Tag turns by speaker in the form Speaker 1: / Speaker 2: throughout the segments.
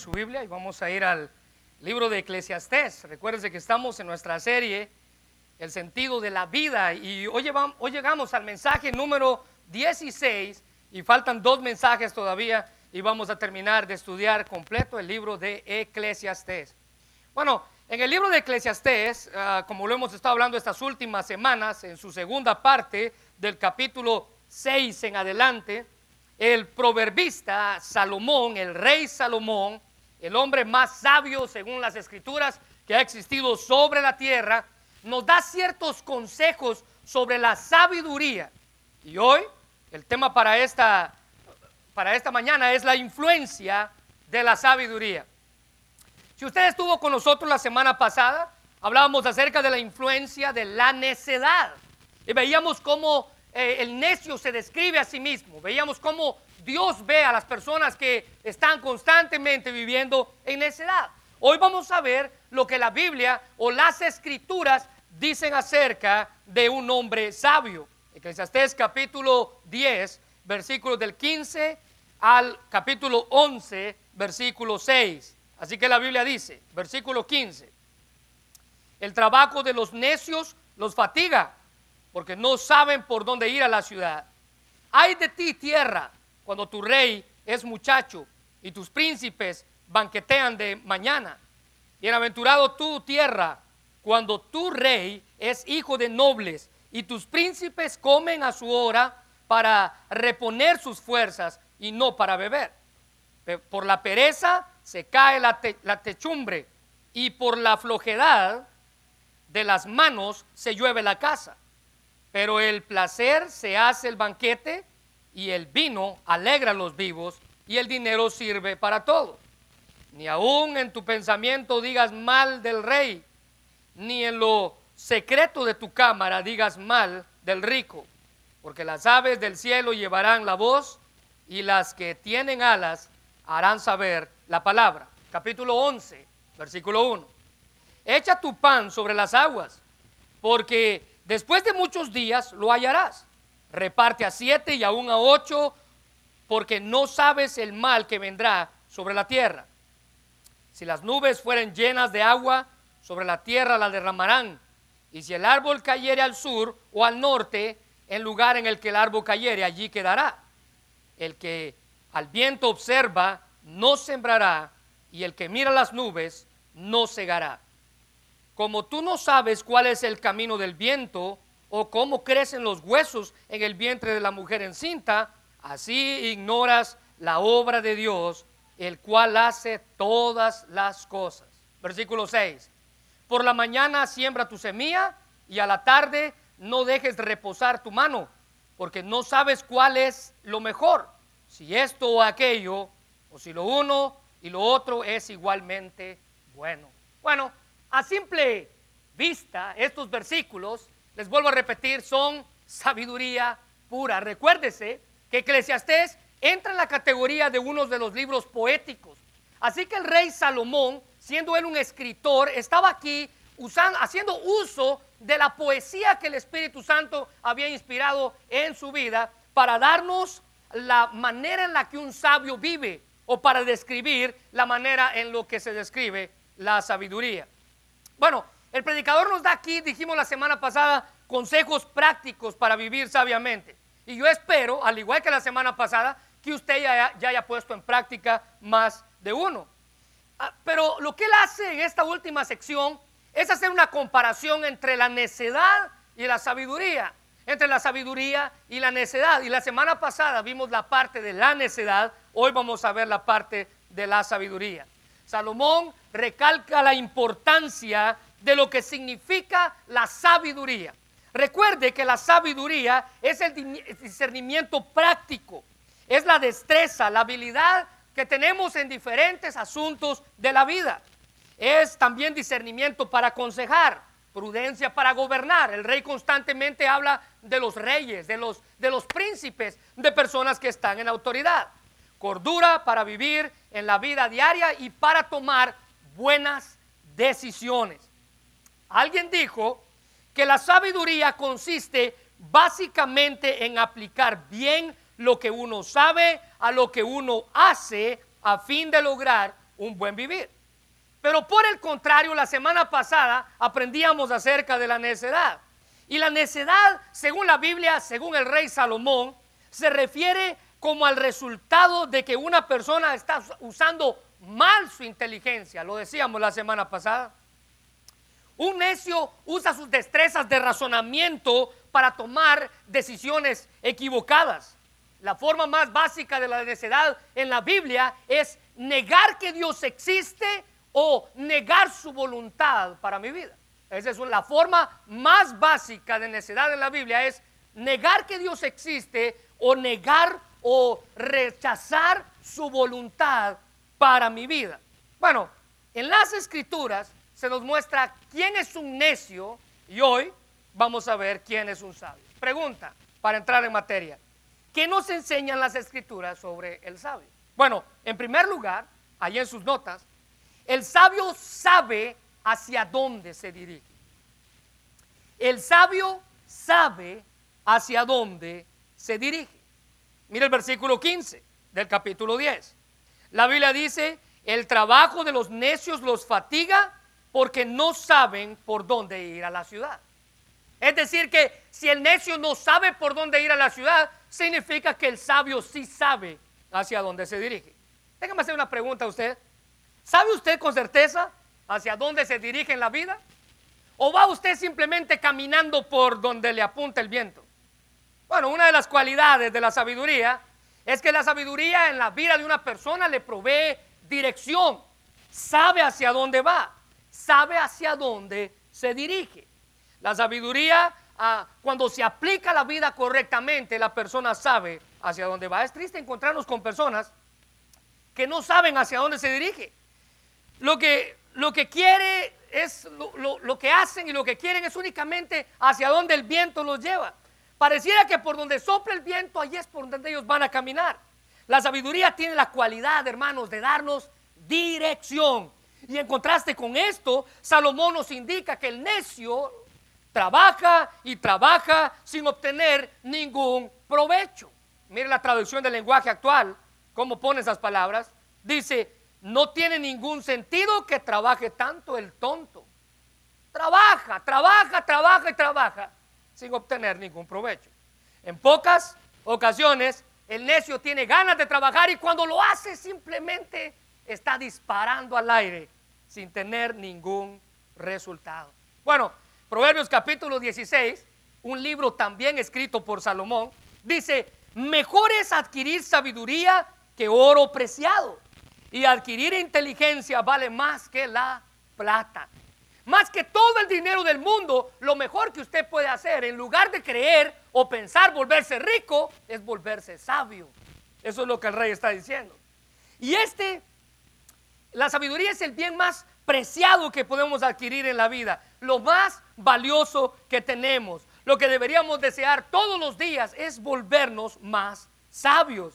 Speaker 1: su Biblia y vamos a ir al libro de Eclesiastés. Recuérdense que estamos en nuestra serie El sentido de la vida y hoy, hoy llegamos al mensaje número 16 y faltan dos mensajes todavía y vamos a terminar de estudiar completo el libro de Eclesiastés. Bueno, en el libro de Eclesiastés, ah, como lo hemos estado hablando estas últimas semanas, en su segunda parte del capítulo 6 en adelante, el proverbista Salomón, el rey Salomón, el hombre más sabio según las escrituras que ha existido sobre la tierra, nos da ciertos consejos sobre la sabiduría. Y hoy el tema para esta, para esta mañana es la influencia de la sabiduría. Si usted estuvo con nosotros la semana pasada, hablábamos acerca de la influencia de la necedad. Y veíamos cómo eh, el necio se describe a sí mismo. Veíamos cómo Dios ve a las personas que están constantemente viviendo en necedad. Hoy vamos a ver lo que la Biblia o las escrituras dicen acerca de un hombre sabio. Eclesiastés capítulo 10, versículos del 15 al capítulo 11, versículo 6. Así que la Biblia dice, versículo 15, el trabajo de los necios los fatiga porque no saben por dónde ir a la ciudad. Hay de ti tierra cuando tu rey es muchacho y tus príncipes banquetean de mañana. Bienaventurado tu tierra cuando tu rey es hijo de nobles y tus príncipes comen a su hora para reponer sus fuerzas y no para beber. Por la pereza se cae la, la techumbre y por la flojedad de las manos se llueve la casa. Pero el placer se hace el banquete y el vino alegra a los vivos y el dinero sirve para todo. Ni aun en tu pensamiento digas mal del rey, ni en lo secreto de tu cámara digas mal del rico, porque las aves del cielo llevarán la voz y las que tienen alas harán saber la palabra. Capítulo 11, versículo 1. Echa tu pan sobre las aguas, porque Después de muchos días lo hallarás. Reparte a siete y aún a ocho, porque no sabes el mal que vendrá sobre la tierra. Si las nubes fueren llenas de agua, sobre la tierra la derramarán. Y si el árbol cayere al sur o al norte, en lugar en el que el árbol cayere, allí quedará. El que al viento observa, no sembrará, y el que mira las nubes, no cegará. Como tú no sabes cuál es el camino del viento o cómo crecen los huesos en el vientre de la mujer encinta, así ignoras la obra de Dios, el cual hace todas las cosas. Versículo 6. Por la mañana siembra tu semilla y a la tarde no dejes reposar tu mano, porque no sabes cuál es lo mejor, si esto o aquello, o si lo uno y lo otro es igualmente bueno. Bueno, a simple vista, estos versículos, les vuelvo a repetir, son sabiduría pura. Recuérdese que Eclesiastés entra en la categoría de uno de los libros poéticos. Así que el rey Salomón, siendo él un escritor, estaba aquí usando, haciendo uso de la poesía que el Espíritu Santo había inspirado en su vida para darnos la manera en la que un sabio vive o para describir la manera en lo que se describe la sabiduría. Bueno, el predicador nos da aquí, dijimos la semana pasada, consejos prácticos para vivir sabiamente. Y yo espero, al igual que la semana pasada, que usted ya, haya puesto en práctica más de uno. Ah, pero lo que él hace en esta última sección es hacer una comparación entre la necedad y la sabiduría. Entre la sabiduría y la necedad. Y la semana pasada vimos la parte de la necedad, hoy vamos a ver la parte de la sabiduría. Salomón recalca la importancia de lo que significa la sabiduría. Recuerde que la sabiduría es el discernimiento práctico, es la destreza, la habilidad que tenemos en diferentes asuntos de la vida. Es también discernimiento para aconsejar, prudencia para gobernar. El rey constantemente habla de los reyes, de los, de los príncipes, de personas que están en autoridad. Cordura para vivir en la vida diaria y para tomar buenas decisiones. Alguien dijo que la sabiduría consiste básicamente en aplicar bien lo que uno sabe a lo que uno hace a fin de lograr un buen vivir. Pero por el contrario, la semana pasada aprendíamos acerca de la necedad. Y la necedad, según la Biblia, según el rey Salomón, se refiere como al resultado de que una persona está usando mal su inteligencia. Lo decíamos la semana pasada. Un necio usa sus destrezas de razonamiento para tomar decisiones equivocadas. La forma más básica de la necedad en la Biblia es negar que Dios existe o negar su voluntad para mi vida. Esa es la forma más básica de necedad en la Biblia, es negar que Dios existe o negar o rechazar su voluntad para mi vida. Bueno, en las escrituras se nos muestra quién es un necio y hoy vamos a ver quién es un sabio. Pregunta para entrar en materia. ¿Qué nos enseñan las escrituras sobre el sabio? Bueno, en primer lugar, ahí en sus notas, el sabio sabe hacia dónde se dirige. El sabio sabe hacia dónde se dirige. Mira el versículo 15 del capítulo 10. La Biblia dice, el trabajo de los necios los fatiga porque no saben por dónde ir a la ciudad. Es decir, que si el necio no sabe por dónde ir a la ciudad, significa que el sabio sí sabe hacia dónde se dirige. Déjame hacer una pregunta a usted. ¿Sabe usted con certeza hacia dónde se dirige en la vida? ¿O va usted simplemente caminando por donde le apunta el viento? Bueno, una de las cualidades de la sabiduría es que la sabiduría en la vida de una persona le provee dirección, sabe hacia dónde va, sabe hacia dónde se dirige. La sabiduría, ah, cuando se aplica la vida correctamente, la persona sabe hacia dónde va. Es triste encontrarnos con personas que no saben hacia dónde se dirige. Lo que, lo que quiere es lo, lo, que hacen y lo que quieren es únicamente hacia donde el viento los lleva. Pareciera que por donde sopla el viento, allí es por donde ellos van a caminar. La sabiduría tiene la cualidad, hermanos, de darnos dirección. Y en contraste con esto, Salomón nos indica que el necio trabaja y trabaja sin obtener ningún provecho. Mire la traducción del lenguaje actual, cómo pone esas palabras. Dice, no tiene ningún sentido que trabaje tanto el tonto. Trabaja, trabaja, trabaja y trabaja sin obtener ningún provecho. En pocas ocasiones el necio tiene ganas de trabajar y cuando lo hace simplemente está disparando al aire sin tener ningún resultado. Bueno, Proverbios capítulo 16, un libro también escrito por Salomón, dice, mejor es adquirir sabiduría que oro preciado y adquirir inteligencia vale más que la plata. Más que todo el dinero del mundo, lo mejor que usted puede hacer, en lugar de creer o pensar volverse rico, es volverse sabio. Eso es lo que el rey está diciendo. Y este, la sabiduría es el bien más preciado que podemos adquirir en la vida, lo más valioso que tenemos. Lo que deberíamos desear todos los días es volvernos más sabios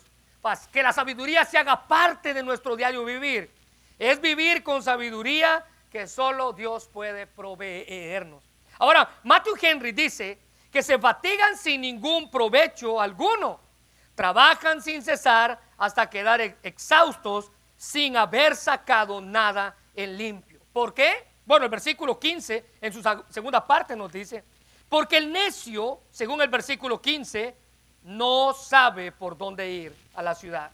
Speaker 1: que la sabiduría se haga parte de nuestro diario vivir. Es vivir con sabiduría que solo Dios puede proveernos. Ahora, Matthew Henry dice que se fatigan sin ningún provecho alguno. Trabajan sin cesar hasta quedar exhaustos sin haber sacado nada en limpio. ¿Por qué? Bueno, el versículo 15 en su segunda parte nos dice, porque el necio, según el versículo 15, no sabe por dónde ir a la ciudad.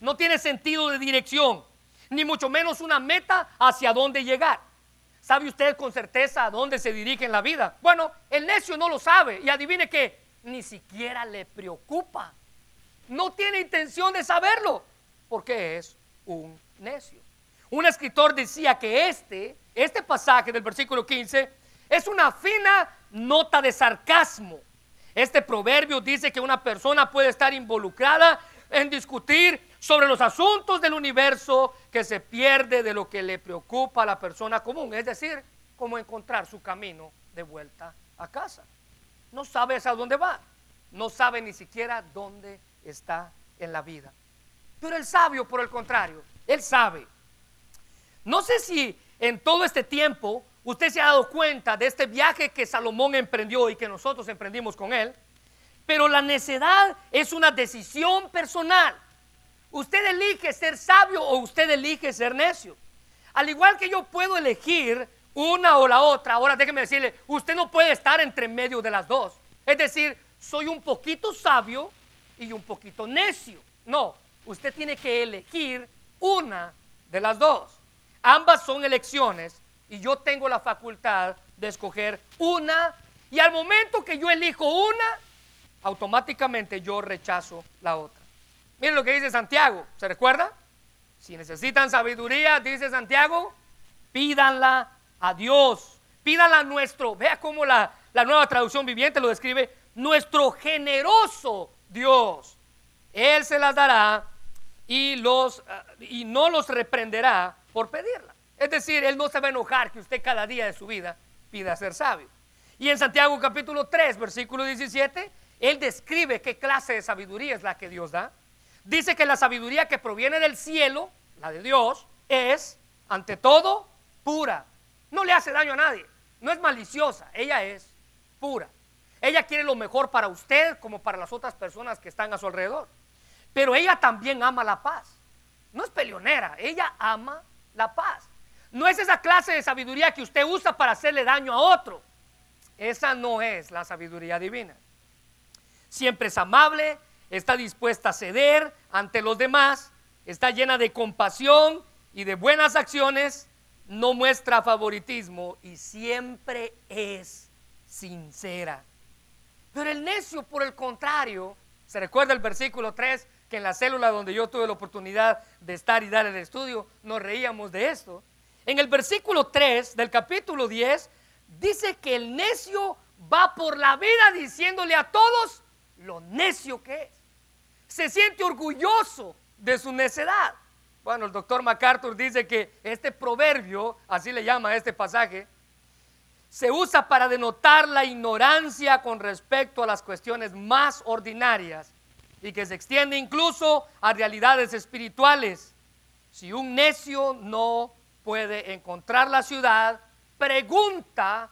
Speaker 1: No tiene sentido de dirección, ni mucho menos una meta hacia dónde llegar. ¿Sabe usted con certeza a dónde se dirige en la vida? Bueno, el necio no lo sabe y adivine que ni siquiera le preocupa. No tiene intención de saberlo porque es un necio. Un escritor decía que este, este pasaje del versículo 15 es una fina nota de sarcasmo este proverbio dice que una persona puede estar involucrada en discutir sobre los asuntos del universo que se pierde de lo que le preocupa a la persona común, es decir, cómo encontrar su camino de vuelta a casa. No sabe a dónde va, no sabe ni siquiera dónde está en la vida. Pero el sabio, por el contrario, él sabe. No sé si en todo este tiempo Usted se ha dado cuenta de este viaje que Salomón emprendió y que nosotros emprendimos con él. Pero la necedad es una decisión personal. Usted elige ser sabio o usted elige ser necio. Al igual que yo puedo elegir una o la otra, ahora déjeme decirle, usted no puede estar entre medio de las dos. Es decir, soy un poquito sabio y un poquito necio. No, usted tiene que elegir una de las dos. Ambas son elecciones y yo tengo la facultad de escoger una y al momento que yo elijo una, automáticamente yo rechazo la otra. Miren lo que dice Santiago, ¿se recuerda? Si necesitan sabiduría, dice Santiago, pídanla a Dios, pídanla a nuestro, vea cómo la, la nueva traducción viviente lo describe, nuestro generoso Dios. Él se las dará y, los, eh, y no los reprenderá por pedirla. Es decir, Él no se va a enojar que usted cada día de su vida pida ser sabio. Y en Santiago capítulo 3, versículo 17, Él describe qué clase de sabiduría es la que Dios da. Dice que la sabiduría que proviene del cielo, la de Dios, es, ante todo, pura. No le hace daño a nadie. No es maliciosa. Ella es pura. Ella quiere lo mejor para usted como para las otras personas que están a su alrededor. Pero ella también ama la paz. No es peleonera, ella ama la paz. No es esa clase de sabiduría que usted usa para hacerle daño a otro. Esa no es la sabiduría divina. Siempre es amable, está dispuesta a ceder ante los demás, está llena de compasión y de buenas acciones, no muestra favoritismo y siempre es sincera. Pero el necio, por el contrario, se recuerda el versículo 3, que en la célula donde yo tuve la oportunidad de estar y dar el estudio, nos reíamos de esto. En el versículo 3 del capítulo 10, dice que el necio va por la vida diciéndole a todos lo necio que es. Se siente orgulloso de su necedad. Bueno, el doctor MacArthur dice que este proverbio, así le llama este pasaje, se usa para denotar la ignorancia con respecto a las cuestiones más ordinarias y que se extiende incluso a realidades espirituales. Si un necio no puede encontrar la ciudad, pregunta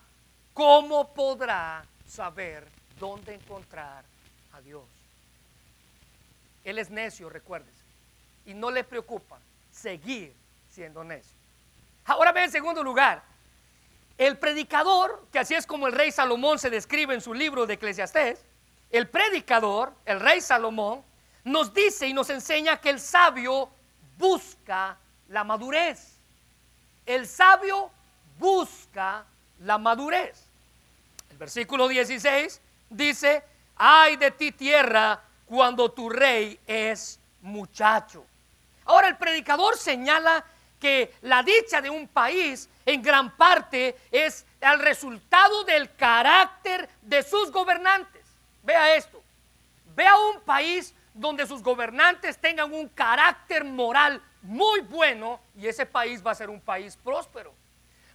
Speaker 1: cómo podrá saber dónde encontrar. Él es necio, recuérdese, y no le preocupa seguir siendo necio. Ahora ve en segundo lugar, el predicador, que así es como el rey Salomón se describe en su libro de Eclesiastés, el predicador, el rey Salomón, nos dice y nos enseña que el sabio busca la madurez. El sabio busca la madurez. El versículo 16 dice, ay de ti tierra cuando tu rey es muchacho. Ahora el predicador señala que la dicha de un país en gran parte es el resultado del carácter de sus gobernantes. Vea esto. Vea un país donde sus gobernantes tengan un carácter moral muy bueno y ese país va a ser un país próspero.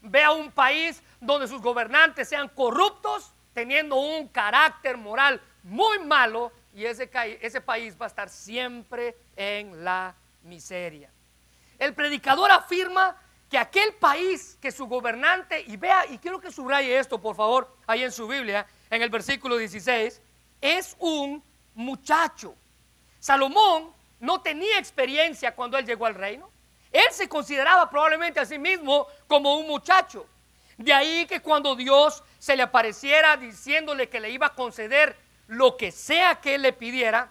Speaker 1: Vea un país donde sus gobernantes sean corruptos, teniendo un carácter moral muy malo y ese, ese país va a estar siempre en la miseria. El predicador afirma que aquel país que su gobernante, y vea, y quiero que subraye esto, por favor, ahí en su Biblia, en el versículo 16, es un muchacho. Salomón no tenía experiencia cuando él llegó al reino. Él se consideraba probablemente a sí mismo como un muchacho. De ahí que cuando Dios se le apareciera diciéndole que le iba a conceder lo que sea que él le pidiera,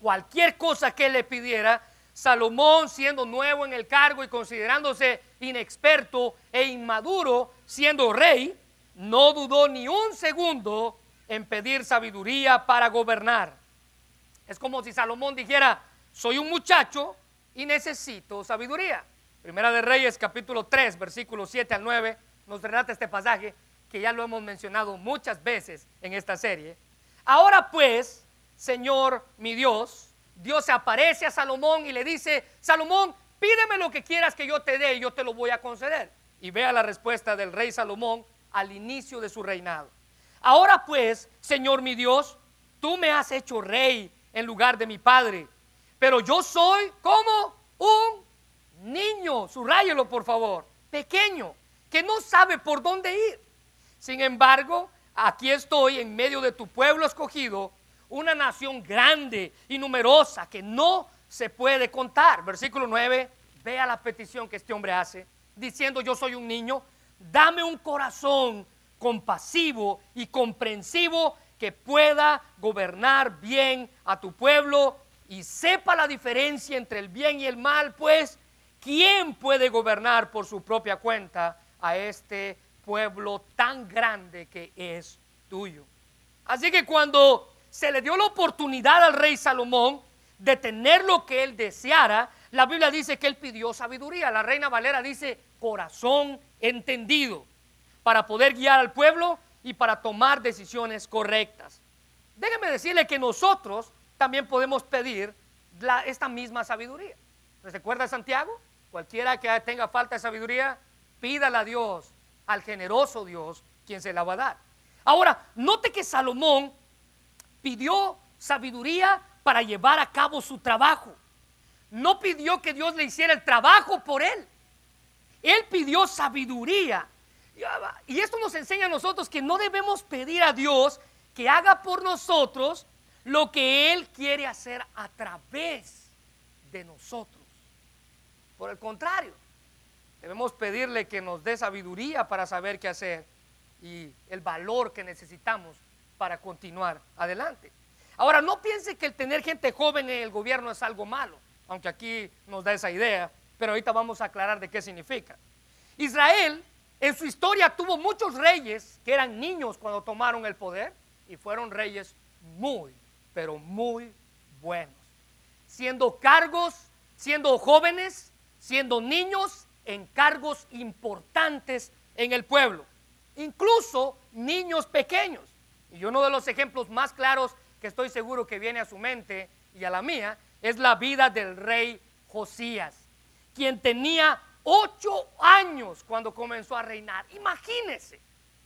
Speaker 1: cualquier cosa que él le pidiera, Salomón, siendo nuevo en el cargo y considerándose inexperto e inmaduro, siendo rey, no dudó ni un segundo en pedir sabiduría para gobernar. Es como si Salomón dijera, soy un muchacho y necesito sabiduría. Primera de Reyes capítulo 3, versículos 7 al 9, nos relata este pasaje que ya lo hemos mencionado muchas veces en esta serie. Ahora pues, Señor mi Dios, Dios se aparece a Salomón y le dice, Salomón, pídeme lo que quieras que yo te dé y yo te lo voy a conceder. Y vea la respuesta del rey Salomón al inicio de su reinado. Ahora pues, Señor mi Dios, tú me has hecho rey en lugar de mi padre, pero yo soy como un niño, subrayelo por favor, pequeño, que no sabe por dónde ir. Sin embargo, aquí estoy en medio de tu pueblo escogido una nación grande y numerosa que no se puede contar. Versículo 9, vea la petición que este hombre hace. diciendo yo soy un niño, dame un corazón compasivo y comprensivo que pueda gobernar bien a tu pueblo y sepa la diferencia entre el bien y el mal, pues, ¿quién puede gobernar por su propia cuenta a este pueblo tan grande que es tuyo? Así que cuando se le dio la oportunidad al rey Salomón de tener lo que él deseara, la Biblia dice que él pidió sabiduría. La reina Valera dice corazón entendido para poder guiar al pueblo y para tomar decisiones correctas. Déjeme decirle que nosotros también podemos pedir esta misma sabiduría. ¿Recuerda Santiago? Cualquiera que tenga falta de sabiduría, pídala a Dios, al generoso Dios, quien se la va a dar. Ahora, note que Salomón pidió sabiduría para llevar a cabo su trabajo. No pidió que Dios le hiciera el trabajo por él. Él pidió sabiduría. Y esto nos enseña a nosotros que no debemos pedir a Dios que haga por nosotros lo que Él quiere hacer a través de nosotros. Por el contrario, debemos pedirle que nos dé sabiduría para saber qué hacer y el valor que necesitamos para continuar adelante. Ahora, no piense que el tener gente joven en el gobierno es algo malo, aunque aquí nos da esa idea, pero ahorita vamos a aclarar de qué significa. Israel en su historia tuvo muchos reyes que eran niños cuando tomaron el poder y fueron reyes muy, pero muy buenos. Siendo cargos, siendo jóvenes, siendo niños en cargos importantes en el pueblo. Incluso niños pequeños. Y uno de los ejemplos más claros que estoy seguro que viene a su mente y a la mía es la vida del rey Josías, quien tenía ocho años cuando comenzó a reinar. Imagínense,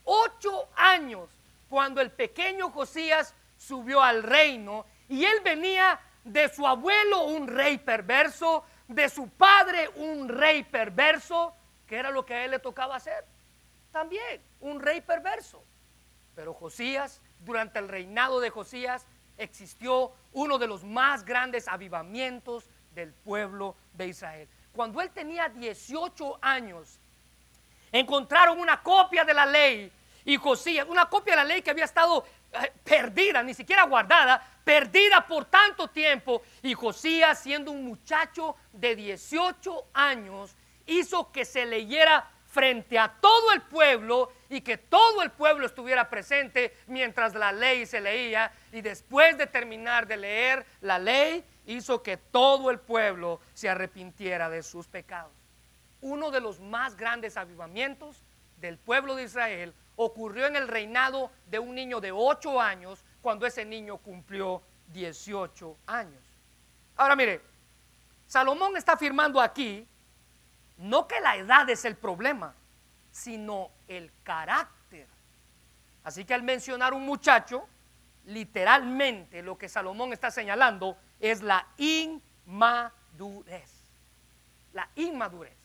Speaker 1: ocho años cuando el pequeño Josías subió al reino y él venía de su abuelo un rey perverso, de su padre un rey perverso, que era lo que a él le tocaba hacer. También un rey perverso. Pero Josías, durante el reinado de Josías, existió uno de los más grandes avivamientos del pueblo de Israel. Cuando él tenía 18 años, encontraron una copia de la ley y Josías, una copia de la ley que había estado eh, perdida, ni siquiera guardada, perdida por tanto tiempo. Y Josías, siendo un muchacho de 18 años, hizo que se leyera frente a todo el pueblo y que todo el pueblo estuviera presente mientras la ley se leía. Y después de terminar de leer la ley, hizo que todo el pueblo se arrepintiera de sus pecados. Uno de los más grandes avivamientos del pueblo de Israel ocurrió en el reinado de un niño de 8 años cuando ese niño cumplió 18 años. Ahora mire, Salomón está afirmando aquí no que la edad es el problema, sino el carácter. Así que al mencionar un muchacho, literalmente lo que Salomón está señalando es la inmadurez. La inmadurez.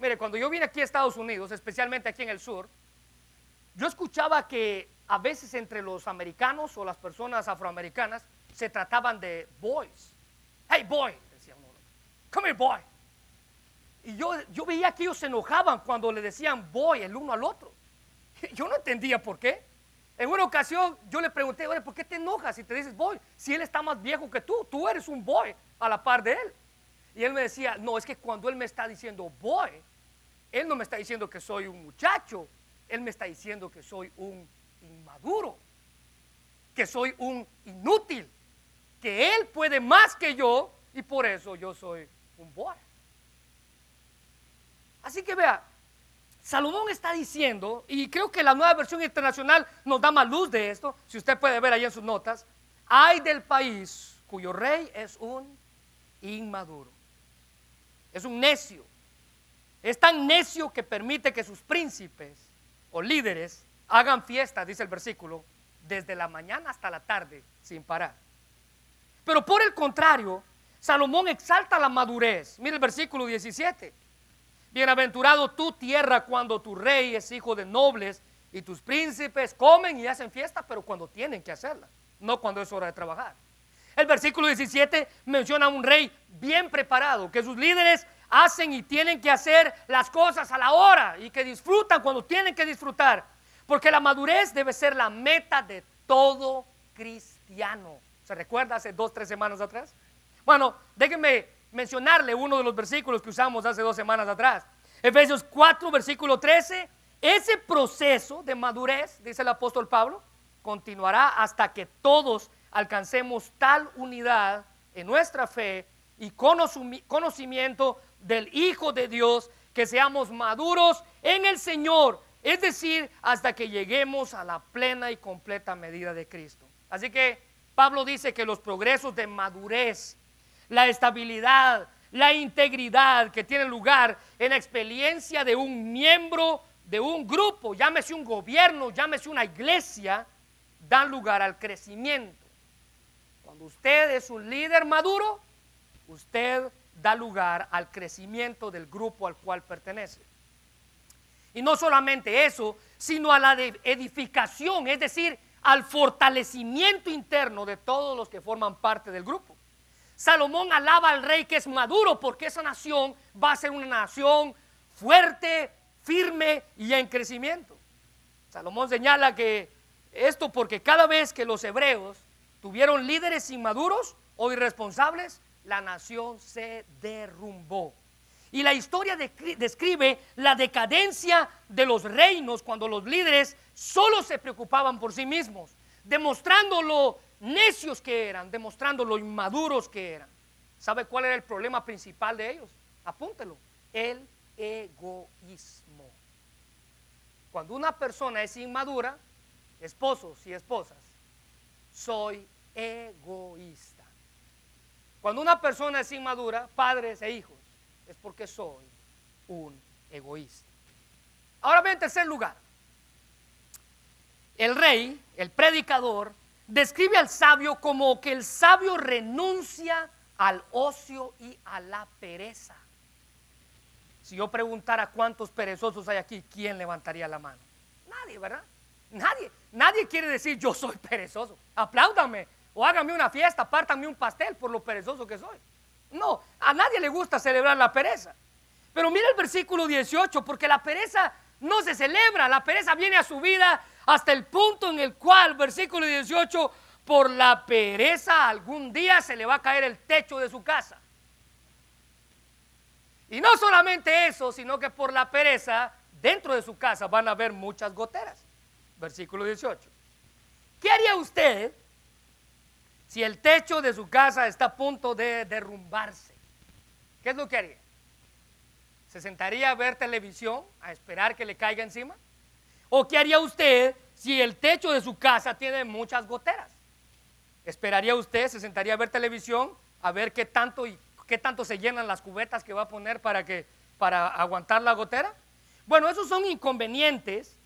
Speaker 1: Mire, cuando yo vine aquí a Estados Unidos, especialmente aquí en el sur, yo escuchaba que a veces entre los americanos o las personas afroamericanas se trataban de boys. Hey boy, decía uno. Come here boy. Y yo, yo veía que ellos se enojaban cuando le decían boy el uno al otro. Yo no entendía por qué. En una ocasión yo le pregunté, ¿por qué te enojas si te dices boy? Si él está más viejo que tú, tú eres un boy a la par de él. Y él me decía, no, es que cuando él me está diciendo boy, él no me está diciendo que soy un muchacho, él me está diciendo que soy un inmaduro, que soy un inútil, que él puede más que yo y por eso yo soy un boy. Así que vea, Salomón está diciendo, y creo que la nueva versión internacional nos da más luz de esto, si usted puede ver ahí en sus notas, hay del país cuyo rey es un inmaduro, es un necio, es tan necio que permite que sus príncipes o líderes hagan fiesta, dice el versículo, desde la mañana hasta la tarde sin parar. Pero por el contrario, Salomón exalta la madurez. Mira el versículo 17. Bienaventurado tu tierra cuando tu rey es hijo de nobles y tus príncipes comen y hacen fiesta, pero cuando tienen que hacerla, no cuando es hora de trabajar. El versículo 17 menciona a un rey bien preparado, que sus líderes hacen y tienen que hacer las cosas a la hora y que disfrutan cuando tienen que disfrutar. Porque la madurez debe ser la meta de todo cristiano. ¿Se recuerda hace dos, tres semanas atrás? Bueno, déjenme mencionarle uno de los versículos que usamos hace dos semanas atrás. Efesios 4, versículo 13. Ese proceso de madurez, dice el apóstol Pablo, continuará hasta que todos alcancemos tal unidad en nuestra fe y conocimiento del Hijo de Dios, que seamos maduros en el Señor, es decir, hasta que lleguemos a la plena y completa medida de Cristo. Así que Pablo dice que los progresos de madurez, la estabilidad, la integridad que tiene lugar en la experiencia de un miembro de un grupo, llámese un gobierno, llámese una iglesia, dan lugar al crecimiento. Cuando usted es un líder maduro, usted da lugar al crecimiento del grupo al cual pertenece. Y no solamente eso, sino a la edificación, es decir, al fortalecimiento interno de todos los que forman parte del grupo. Salomón alaba al rey que es maduro porque esa nación va a ser una nación fuerte, firme y en crecimiento. Salomón señala que esto porque cada vez que los hebreos tuvieron líderes inmaduros o irresponsables, la nación se derrumbó. Y la historia describe la decadencia de los reinos cuando los líderes solo se preocupaban por sí mismos, demostrando lo necios que eran, demostrando lo inmaduros que eran. ¿Sabe cuál era el problema principal de ellos? Apúntelo, el egoísmo. Cuando una persona es inmadura, esposos y esposas, soy egoísta. Cuando una persona es inmadura, padres e hijos, es porque soy un egoísta. Ahora ve en tercer lugar. El rey, el predicador, describe al sabio como que el sabio renuncia al ocio y a la pereza. Si yo preguntara cuántos perezosos hay aquí, ¿quién levantaría la mano? Nadie, ¿verdad? Nadie, nadie quiere decir yo soy perezoso. Apláudame o hágame una fiesta, pártame un pastel por lo perezoso que soy. No, a nadie le gusta celebrar la pereza. Pero mira el versículo 18, porque la pereza no se celebra, la pereza viene a su vida hasta el punto en el cual, versículo 18, por la pereza algún día se le va a caer el techo de su casa. Y no solamente eso, sino que por la pereza dentro de su casa van a haber muchas goteras. Versículo 18. ¿Qué haría usted si el techo de su casa está a punto de derrumbarse, ¿qué es lo que haría? ¿Se sentaría a ver televisión, a esperar que le caiga encima? ¿O qué haría usted si el techo de su casa tiene muchas goteras? ¿Esperaría usted, se sentaría a ver televisión, a ver qué tanto y qué tanto se llenan las cubetas que va a poner para que para aguantar la gotera? Bueno, esos son inconvenientes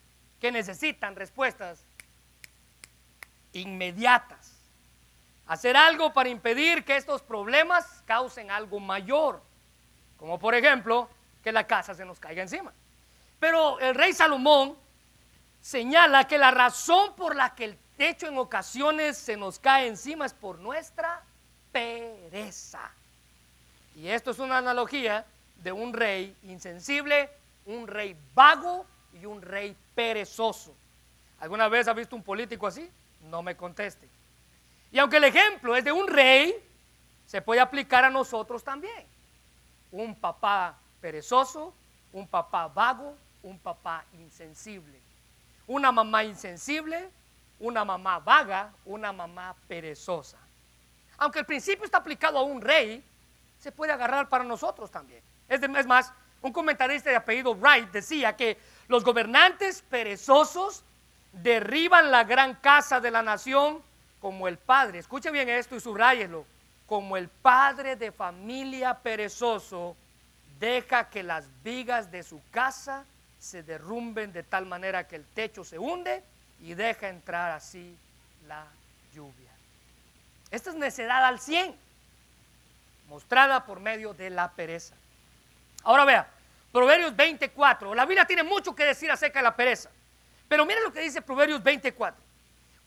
Speaker 1: que necesitan respuestas inmediatas hacer algo para impedir que estos problemas causen algo mayor, como por ejemplo que la casa se nos caiga encima. Pero el rey Salomón señala que la razón por la que el techo en ocasiones se nos cae encima es por nuestra pereza. Y esto es una analogía de un rey insensible, un rey vago y un rey perezoso. ¿Alguna vez ha visto un político así? No me conteste. Y aunque el ejemplo es de un rey, se puede aplicar a nosotros también. Un papá perezoso, un papá vago, un papá insensible. Una mamá insensible, una mamá vaga, una mamá perezosa. Aunque el principio está aplicado a un rey, se puede agarrar para nosotros también. Es, es más, un comentarista de apellido Wright decía que los gobernantes perezosos derriban la gran casa de la nación como el padre, escuche bien esto y subrayelo, como el padre de familia perezoso deja que las vigas de su casa se derrumben de tal manera que el techo se hunde y deja entrar así la lluvia. Esta es necedad al 100, mostrada por medio de la pereza. Ahora vea, Proverbios 24, la Biblia tiene mucho que decir acerca de la pereza, pero mire lo que dice Proverbios 24.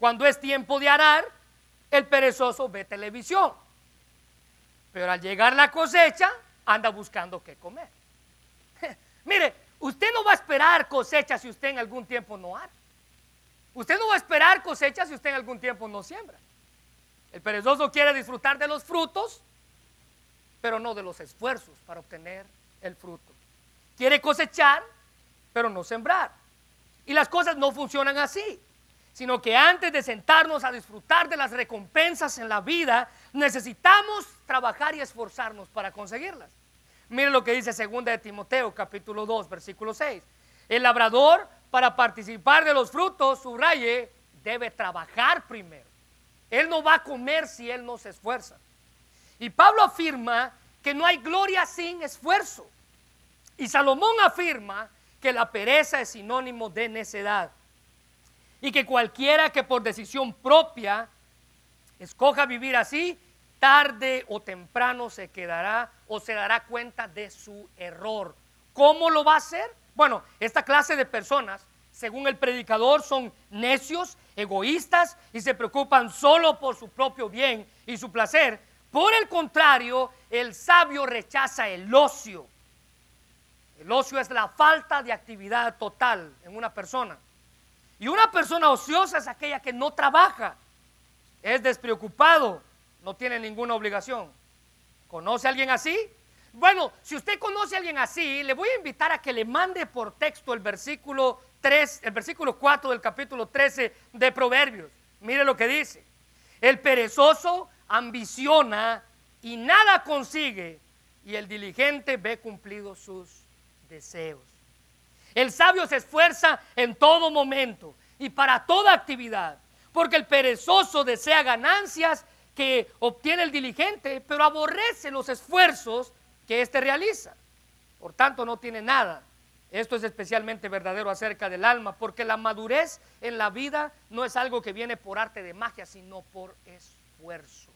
Speaker 1: Cuando es tiempo de arar, el perezoso ve televisión. Pero al llegar la cosecha, anda buscando qué comer. Mire, usted no va a esperar cosecha si usted en algún tiempo no hará. Usted no va a esperar cosecha si usted en algún tiempo no siembra. El perezoso quiere disfrutar de los frutos, pero no de los esfuerzos para obtener el fruto. Quiere cosechar, pero no sembrar. Y las cosas no funcionan así, sino que antes de sentarnos a disfrutar de las recompensas en la vida, necesitamos trabajar y esforzarnos para conseguirlas. Mire lo que dice 2 de Timoteo, capítulo 2, versículo 6. El labrador, para participar de los frutos, subraye, debe trabajar primero. Él no va a comer si él no se esfuerza. Y Pablo afirma que no hay gloria sin esfuerzo. Y Salomón afirma que la pereza es sinónimo de necedad. Y que cualquiera que por decisión propia escoja vivir así, tarde o temprano se quedará o se dará cuenta de su error. ¿Cómo lo va a hacer? Bueno, esta clase de personas, según el predicador, son necios, egoístas y se preocupan solo por su propio bien y su placer. Por el contrario, el sabio rechaza el ocio el ocio es la falta de actividad total en una persona. Y una persona ociosa es aquella que no trabaja, es despreocupado, no tiene ninguna obligación. ¿Conoce a alguien así? Bueno, si usted conoce a alguien así, le voy a invitar a que le mande por texto el versículo 3, el versículo 4 del capítulo 13 de Proverbios. Mire lo que dice. El perezoso ambiciona y nada consigue, y el diligente ve cumplidos sus deseos. El sabio se esfuerza en todo momento y para toda actividad, porque el perezoso desea ganancias que obtiene el diligente, pero aborrece los esfuerzos que éste realiza. Por tanto, no tiene nada. Esto es especialmente verdadero acerca del alma, porque la madurez en la vida no es algo que viene por arte de magia, sino por esfuerzo.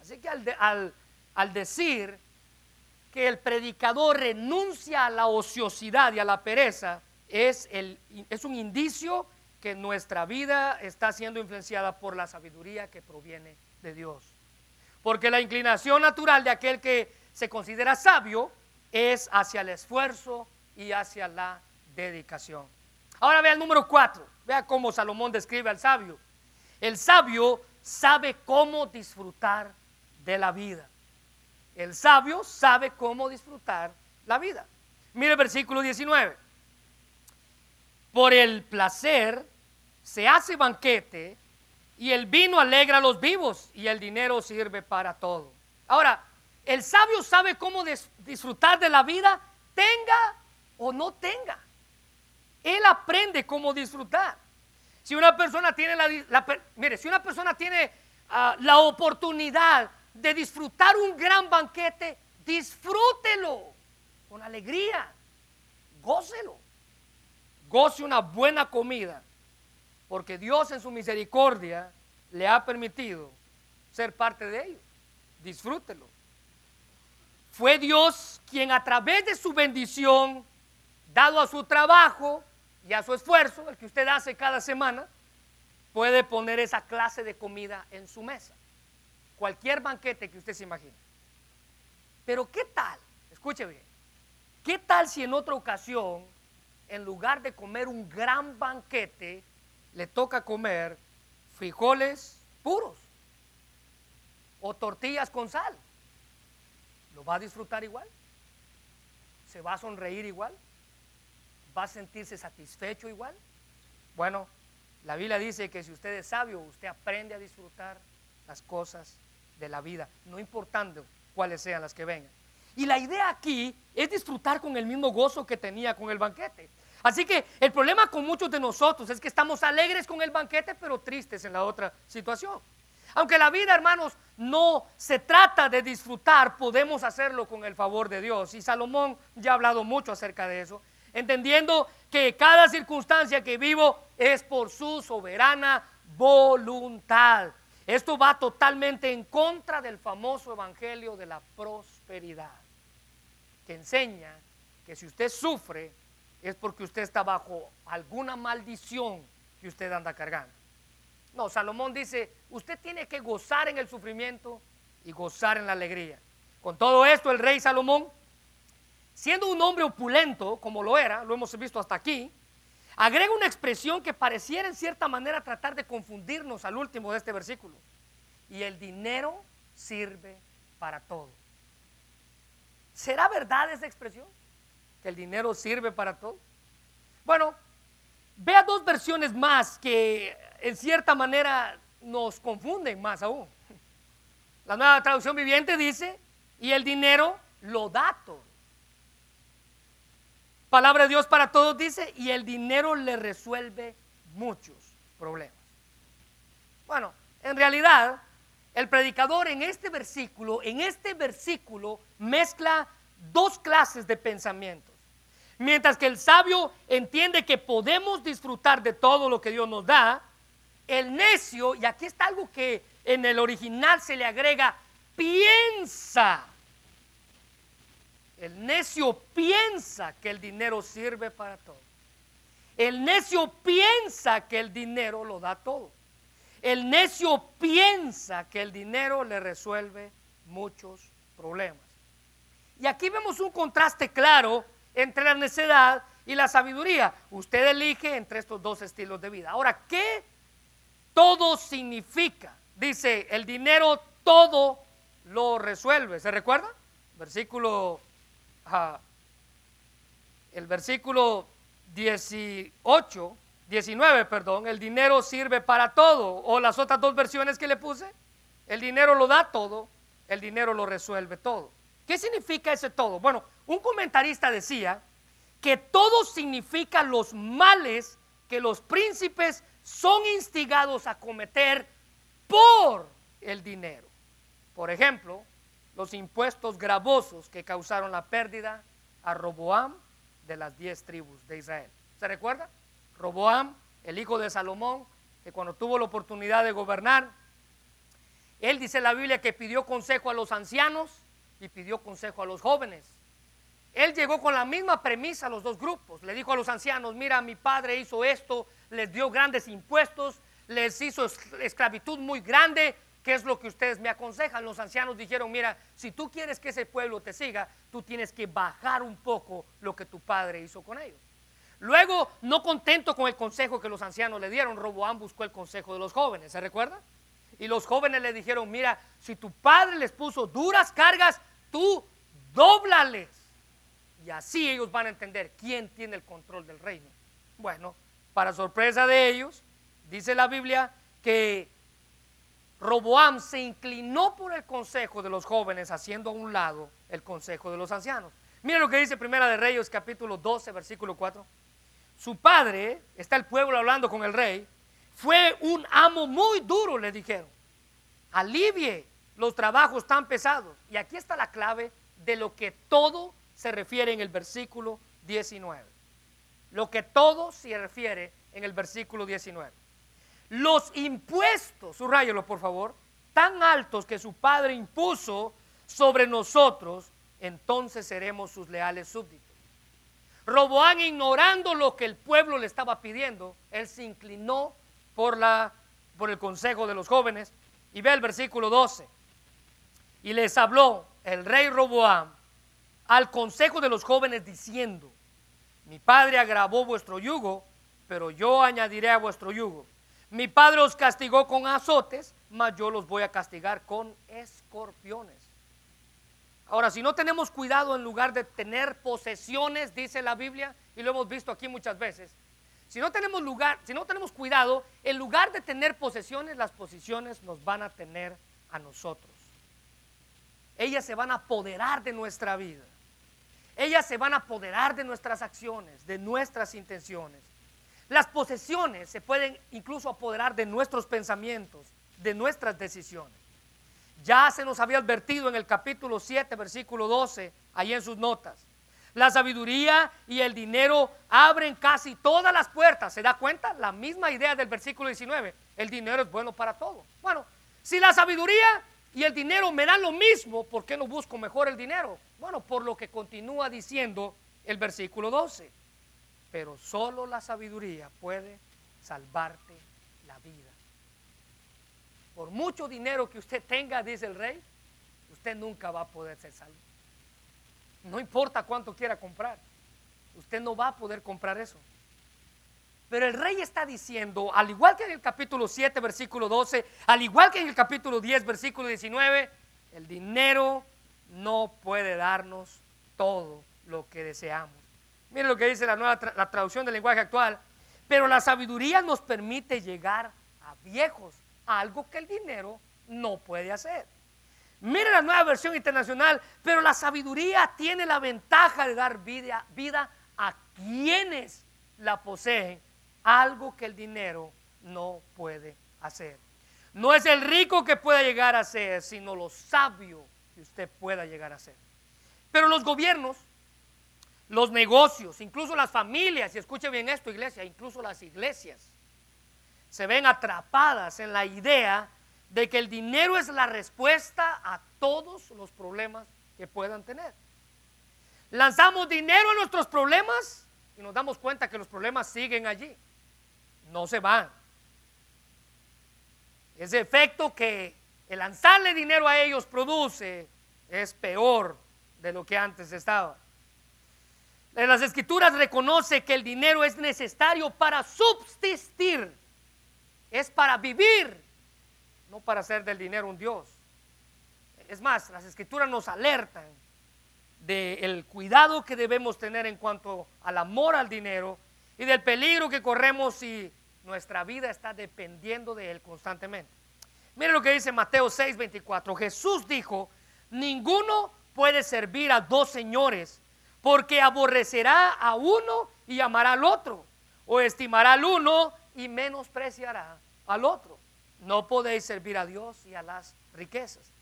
Speaker 1: Así que al, al, decir que el predicador renuncia a la ociosidad y a la pereza es, el, es un indicio que nuestra vida está siendo influenciada por la sabiduría que proviene de Dios. Porque la inclinación natural de aquel que se considera sabio es hacia el esfuerzo y hacia la dedicación. Ahora vea el número cuatro. Vea cómo Salomón describe al sabio. El sabio sabe cómo disfrutar de la vida. El sabio sabe cómo disfrutar la vida. Mire el versículo 19. Por el placer se hace banquete y el vino alegra a los vivos y el dinero sirve para todo. Ahora, el sabio sabe cómo disfrutar de la vida, tenga o no tenga. Él aprende cómo disfrutar. Si una persona tiene la, mire, si una persona tiene ah, la oportunidad de disfrutar un gran banquete, disfrútelo con alegría, gócelo, goce una buena comida, porque Dios en su misericordia le ha permitido ser parte de ello. Disfrútelo. Fue Dios quien a través de su bendición, dado a su trabajo y a su esfuerzo, el que usted hace cada semana, puede poner esa clase de comida en su mesa cualquier banquete que usted se imagine. Pero ¿qué tal? Escuche bien. ¿Qué tal si en otra ocasión, en lugar de comer un gran banquete, le toca comer frijoles puros o tortillas con sal? ¿Lo va a disfrutar igual? ¿Se va a sonreír igual? ¿Va a sentirse satisfecho igual? Bueno, la Biblia dice que si usted es sabio, usted aprende a disfrutar las cosas de la vida, no importando cuáles sean las que vengan. Y la idea aquí es disfrutar con el mismo gozo que tenía con el banquete. Así que el problema con muchos de nosotros es que estamos alegres con el banquete, pero tristes en la otra situación. Aunque la vida, hermanos, no se trata de disfrutar, podemos hacerlo con el favor de Dios. Y Salomón ya ha hablado mucho acerca de eso, entendiendo que cada circunstancia que vivo es por su soberana voluntad. Esto va totalmente en contra del famoso evangelio de la prosperidad, que enseña que si usted sufre es porque usted está bajo alguna maldición que usted anda cargando. No, Salomón dice, usted tiene que gozar en el sufrimiento y gozar en la alegría. Con todo esto, el rey Salomón, siendo un hombre opulento, como lo era, lo hemos visto hasta aquí, agrega una expresión que pareciera en cierta manera tratar de confundirnos al último de este versículo. Y el dinero sirve para todo. ¿Será verdad esa expresión? Que el dinero sirve para todo. Bueno, vea dos versiones más que en cierta manera nos confunden más aún. La nueva traducción viviente dice, y el dinero lo da todo. Palabra de Dios para todos dice, y el dinero le resuelve muchos problemas. Bueno, en realidad, el predicador en este versículo, en este versículo, mezcla dos clases de pensamientos. Mientras que el sabio entiende que podemos disfrutar de todo lo que Dios nos da, el necio, y aquí está algo que en el original se le agrega, piensa. El necio piensa que el dinero sirve para todo. El necio piensa que el dinero lo da todo. El necio piensa que el dinero le resuelve muchos problemas. Y aquí vemos un contraste claro entre la necedad y la sabiduría. Usted elige entre estos dos estilos de vida. Ahora, ¿qué todo significa? Dice, el dinero todo lo resuelve. ¿Se recuerda? Versículo, el versículo 18, 19, perdón, el dinero sirve para todo. O las otras dos versiones que le puse, el dinero lo da todo, el dinero lo resuelve todo. ¿Qué significa ese todo? Bueno, un comentarista decía que todo significa los males que los príncipes son instigados a cometer por el dinero. Por ejemplo, los impuestos gravosos que causaron la pérdida a Roboam de las diez tribus de Israel. ¿Se recuerda? Roboam, el hijo de Salomón, que cuando tuvo la oportunidad de gobernar, él dice en la Biblia que pidió consejo a los ancianos y pidió consejo a los jóvenes. Él llegó con la misma premisa a los dos grupos. Le dijo a los ancianos, mira, mi padre hizo esto, les dio grandes impuestos, les hizo esclavitud muy grande, ¿qué es lo que ustedes me aconsejan? Los ancianos dijeron, mira, si tú quieres que ese pueblo te siga, tú tienes que bajar un poco lo que tu padre hizo con ellos. Luego, no contento con el consejo que los ancianos le dieron, Roboán buscó el consejo de los jóvenes, ¿se recuerda? Y los jóvenes le dijeron, mira, si tu padre les puso duras cargas, tú dóblales. Y así ellos van a entender quién tiene el control del reino. Bueno, para sorpresa de ellos, dice la Biblia que Roboam se inclinó por el consejo de los jóvenes, haciendo a un lado el consejo de los ancianos. Mira lo que dice Primera de Reyes, capítulo 12, versículo 4. Su padre, está el pueblo hablando con el rey, fue un amo muy duro, le dijeron. Alivie los trabajos tan pesados. Y aquí está la clave de lo que todo se refiere en el versículo 19. Lo que todo se refiere en el versículo 19. Los impuestos, subrayelo por favor, tan altos que su padre impuso sobre nosotros, entonces seremos sus leales súbditos. Roboán, ignorando lo que el pueblo le estaba pidiendo, él se inclinó por, la, por el consejo de los jóvenes. Y ve el versículo 12. Y les habló el rey Roboam al consejo de los jóvenes diciendo, mi padre agravó vuestro yugo, pero yo añadiré a vuestro yugo. Mi padre os castigó con azotes, mas yo los voy a castigar con escorpiones. Ahora, si no tenemos cuidado en lugar de tener posesiones, dice la Biblia, y lo hemos visto aquí muchas veces, si no tenemos lugar, si no tenemos cuidado, en lugar de tener posesiones, las posiciones nos van a tener a nosotros. Ellas se van a apoderar de nuestra vida. Ellas se van a apoderar de nuestras acciones, de nuestras intenciones. Las posesiones se pueden incluso apoderar de nuestros pensamientos, de nuestras decisiones. Ya se nos había advertido en el capítulo 7, versículo 12, ahí en sus notas. La sabiduría y el dinero abren casi todas las puertas. ¿Se da cuenta? La misma idea del versículo 19. El dinero es bueno para todo. Bueno, si la sabiduría y el dinero me dan lo mismo, ¿por qué no busco mejor el dinero? Bueno, por lo que continúa diciendo el versículo 12. Pero solo la sabiduría puede salvarte la vida. Por mucho dinero que usted tenga, dice el rey, usted nunca va a poder ser salvo. No importa cuánto quiera comprar, usted no va a poder comprar eso. Pero el rey está diciendo, al igual que en el capítulo 7, versículo 12, al igual que en el capítulo 10, versículo 19, el dinero no puede darnos todo lo que deseamos. Miren lo que dice la nueva la traducción del lenguaje actual. Pero la sabiduría nos permite llegar a viejos, algo que el dinero no puede hacer. Miren la nueva versión internacional, pero la sabiduría tiene la ventaja de dar vida, vida a quienes la poseen, algo que el dinero no puede hacer. No es el rico que pueda llegar a ser, sino lo sabio que usted pueda llegar a ser. Pero los gobiernos, los negocios, incluso las familias, y escuche bien esto, iglesia, incluso las iglesias, se ven atrapadas en la idea de que el dinero es la respuesta a todos los problemas que puedan tener. Lanzamos dinero a nuestros problemas y nos damos cuenta que los problemas siguen allí, no se van. Ese efecto que el lanzarle dinero a ellos produce es peor de lo que antes estaba. Las escrituras reconoce que el dinero es necesario para subsistir, es para vivir, no para hacer del dinero un Dios. Es más, las escrituras nos alertan del cuidado que debemos tener en cuanto al amor al dinero y del peligro que corremos si nuestra vida está dependiendo de él constantemente. Mire lo que dice Mateo 6:24. Jesús dijo, ninguno puede servir a dos señores, porque aborrecerá a uno y amará al otro, o estimará al uno y menospreciará al otro. No podéis servir a Dios y a las riquezas.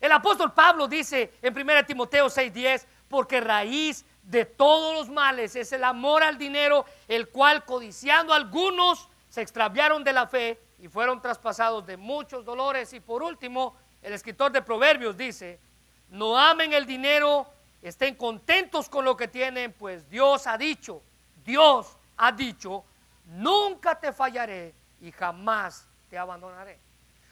Speaker 1: El apóstol Pablo dice en 1 Timoteo 6:10, porque raíz de todos los males es el amor al dinero, el cual codiciando algunos se extraviaron de la fe y fueron traspasados de muchos dolores. Y por último, el escritor de Proverbios dice, no amen el dinero, estén contentos con lo que tienen, pues Dios ha dicho, Dios ha dicho, nunca te fallaré y jamás te abandonaré.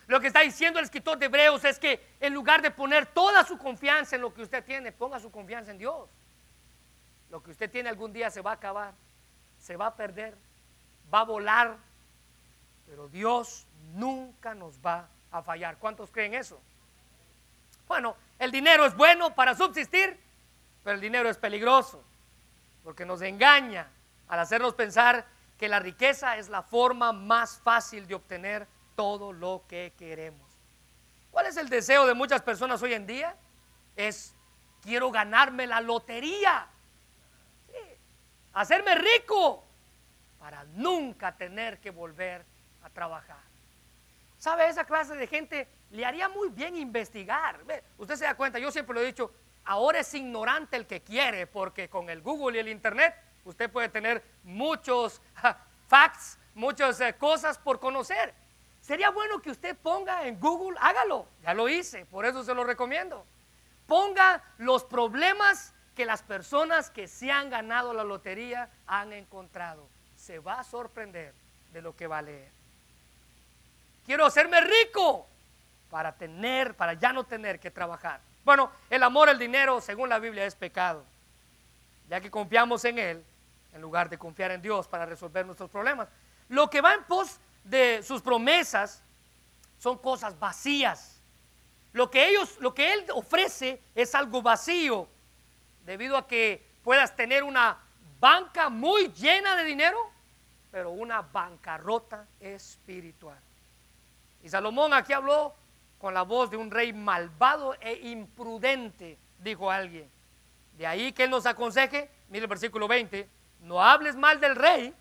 Speaker 1: Lo que está diciendo el escritor de Hebreos es que en lugar de poner toda su confianza en lo que usted tiene, ponga su confianza en Dios. Lo que usted tiene algún día se va a acabar, se va a perder, va a volar, pero Dios nunca nos va a fallar. ¿Cuántos creen eso? Bueno, el dinero es bueno para subsistir, pero el dinero es peligroso, porque nos engaña al hacernos pensar que la riqueza es la forma más fácil de obtener todo lo que queremos. ¿Cuál es el deseo de muchas personas hoy en día? Es, quiero ganarme la lotería, hacerme rico, para nunca tener que volver a trabajar. ¿Sabe? Esa clase de gente le haría muy bien investigar. Usted se da cuenta, yo siempre lo he dicho, ahora es ignorante el que quiere, porque con el Google y el Internet usted puede tener muchos facts, muchas eh, cosas por conocer. Sería bueno que usted ponga en Google, hágalo, ya lo hice, por eso se lo recomiendo. Ponga los problemas que las personas que se han ganado la lotería han encontrado. Se va a sorprender de lo que va a leer. Quiero hacerme rico para tener, para ya no tener que trabajar. Bueno, el amor al dinero, según la Biblia, es pecado, ya que confiamos en Él en lugar de confiar en Dios para resolver nuestros problemas. Lo que va en pos de sus promesas son cosas vacías. Lo que ellos, lo que Él ofrece es algo vacío, debido a que puedas tener una banca muy llena de dinero, pero una bancarrota espiritual. Y Salomón aquí habló con la voz de un rey malvado e imprudente, dijo alguien. De ahí que él nos aconseje, mire el versículo 20, no hables mal del rey,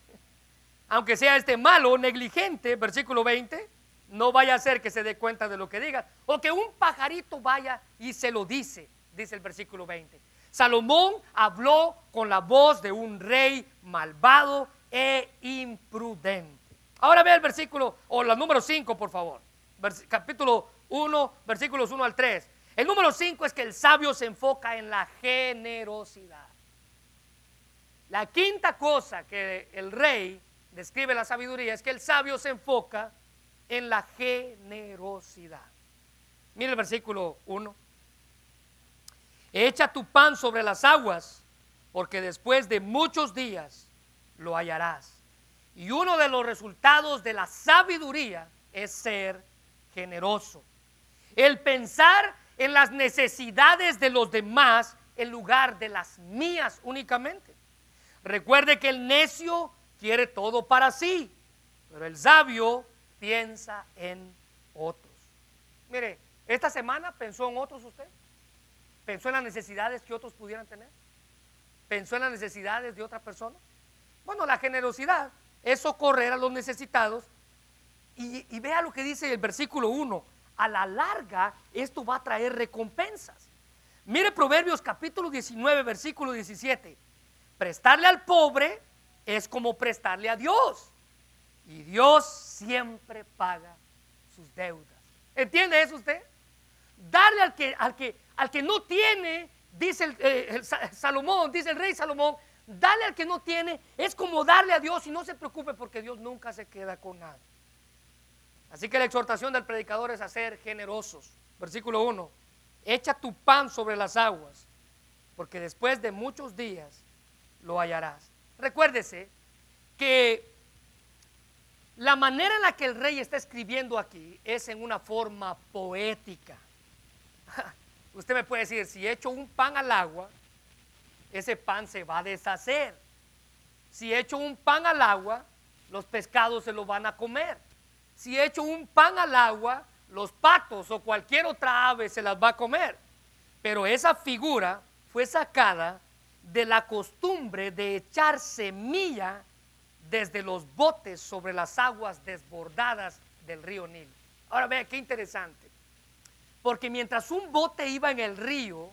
Speaker 1: aunque sea este malo, negligente, versículo 20, no vaya a ser que se dé cuenta de lo que diga, o que un pajarito vaya y se lo dice, dice el versículo 20. Salomón habló con la voz de un rey malvado e imprudente. Ahora ve el versículo, o la número 5, por favor. capítulo 1, versículos 1 al 3. El número 5 es que el sabio se enfoca en la generosidad. La quinta cosa que el rey describe la sabiduría es que el sabio se enfoca en la generosidad. Mire el versículo 1. Echa tu pan sobre las aguas, porque después de muchos días lo hallarás. Y uno de los resultados de la sabiduría es ser generoso. El pensar en las necesidades de los demás en lugar de las mías únicamente. Recuerde que el necio quiere todo para sí, pero el sabio piensa en otros. Mire, esta semana pensó en otros usted. Pensó en las necesidades que otros pudieran tener. Pensó en las necesidades de otra persona. Bueno, la generosidad es socorrer a los necesitados. Y, y vea lo que dice el versículo 1. A la larga, esto va a traer recompensas. Mire Proverbios capítulo 19, versículo 17. Prestarle al pobre es como prestarle a Dios. Y Dios siempre paga sus deudas. ¿Entiende eso usted? Darle al que, al que, al que no tiene, dice el, eh, Salomón, dice el rey Salomón, darle al que no tiene es como darle a Dios y no se preocupe porque Dios nunca se queda con nada. Así que la exhortación del predicador es a ser generosos. Versículo 1. Echa tu pan sobre las aguas, porque después de muchos días lo hallarás. Recuérdese que la manera en la que el rey está escribiendo aquí es en una forma poética. Usted me puede decir, si echo un pan al agua, ese pan se va a deshacer. Si echo un pan al agua, los pescados se lo van a comer. Si echo un pan al agua, los patos o cualquier otra ave se las va a comer. Pero esa figura fue sacada de la costumbre de echar semilla desde los botes sobre las aguas desbordadas del río Nilo. Ahora vea qué interesante. Porque mientras un bote iba en el río,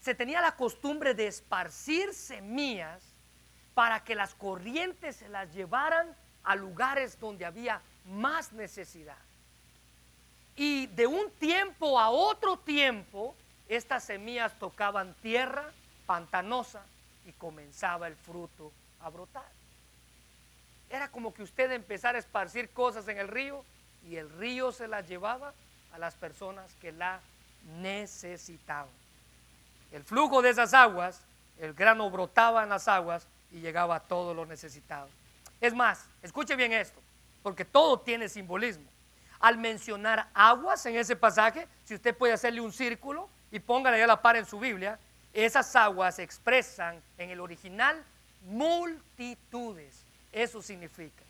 Speaker 1: se tenía la costumbre de esparcir semillas para que las corrientes se las llevaran a lugares donde había más necesidad. Y de un tiempo a otro tiempo, estas semillas tocaban tierra pantanosa y comenzaba el fruto a brotar. Era como que usted empezara a esparcir cosas en el río y el río se las llevaba a las personas que la necesitaban. El flujo de esas aguas, el grano brotaba en las aguas y llegaba a todos los necesitados. Es más, escuche bien esto, porque todo tiene simbolismo. Al mencionar aguas en ese pasaje, si usted puede hacerle un círculo y póngale a la par en su Biblia, esas aguas expresan en el original multitudes. Eso significa.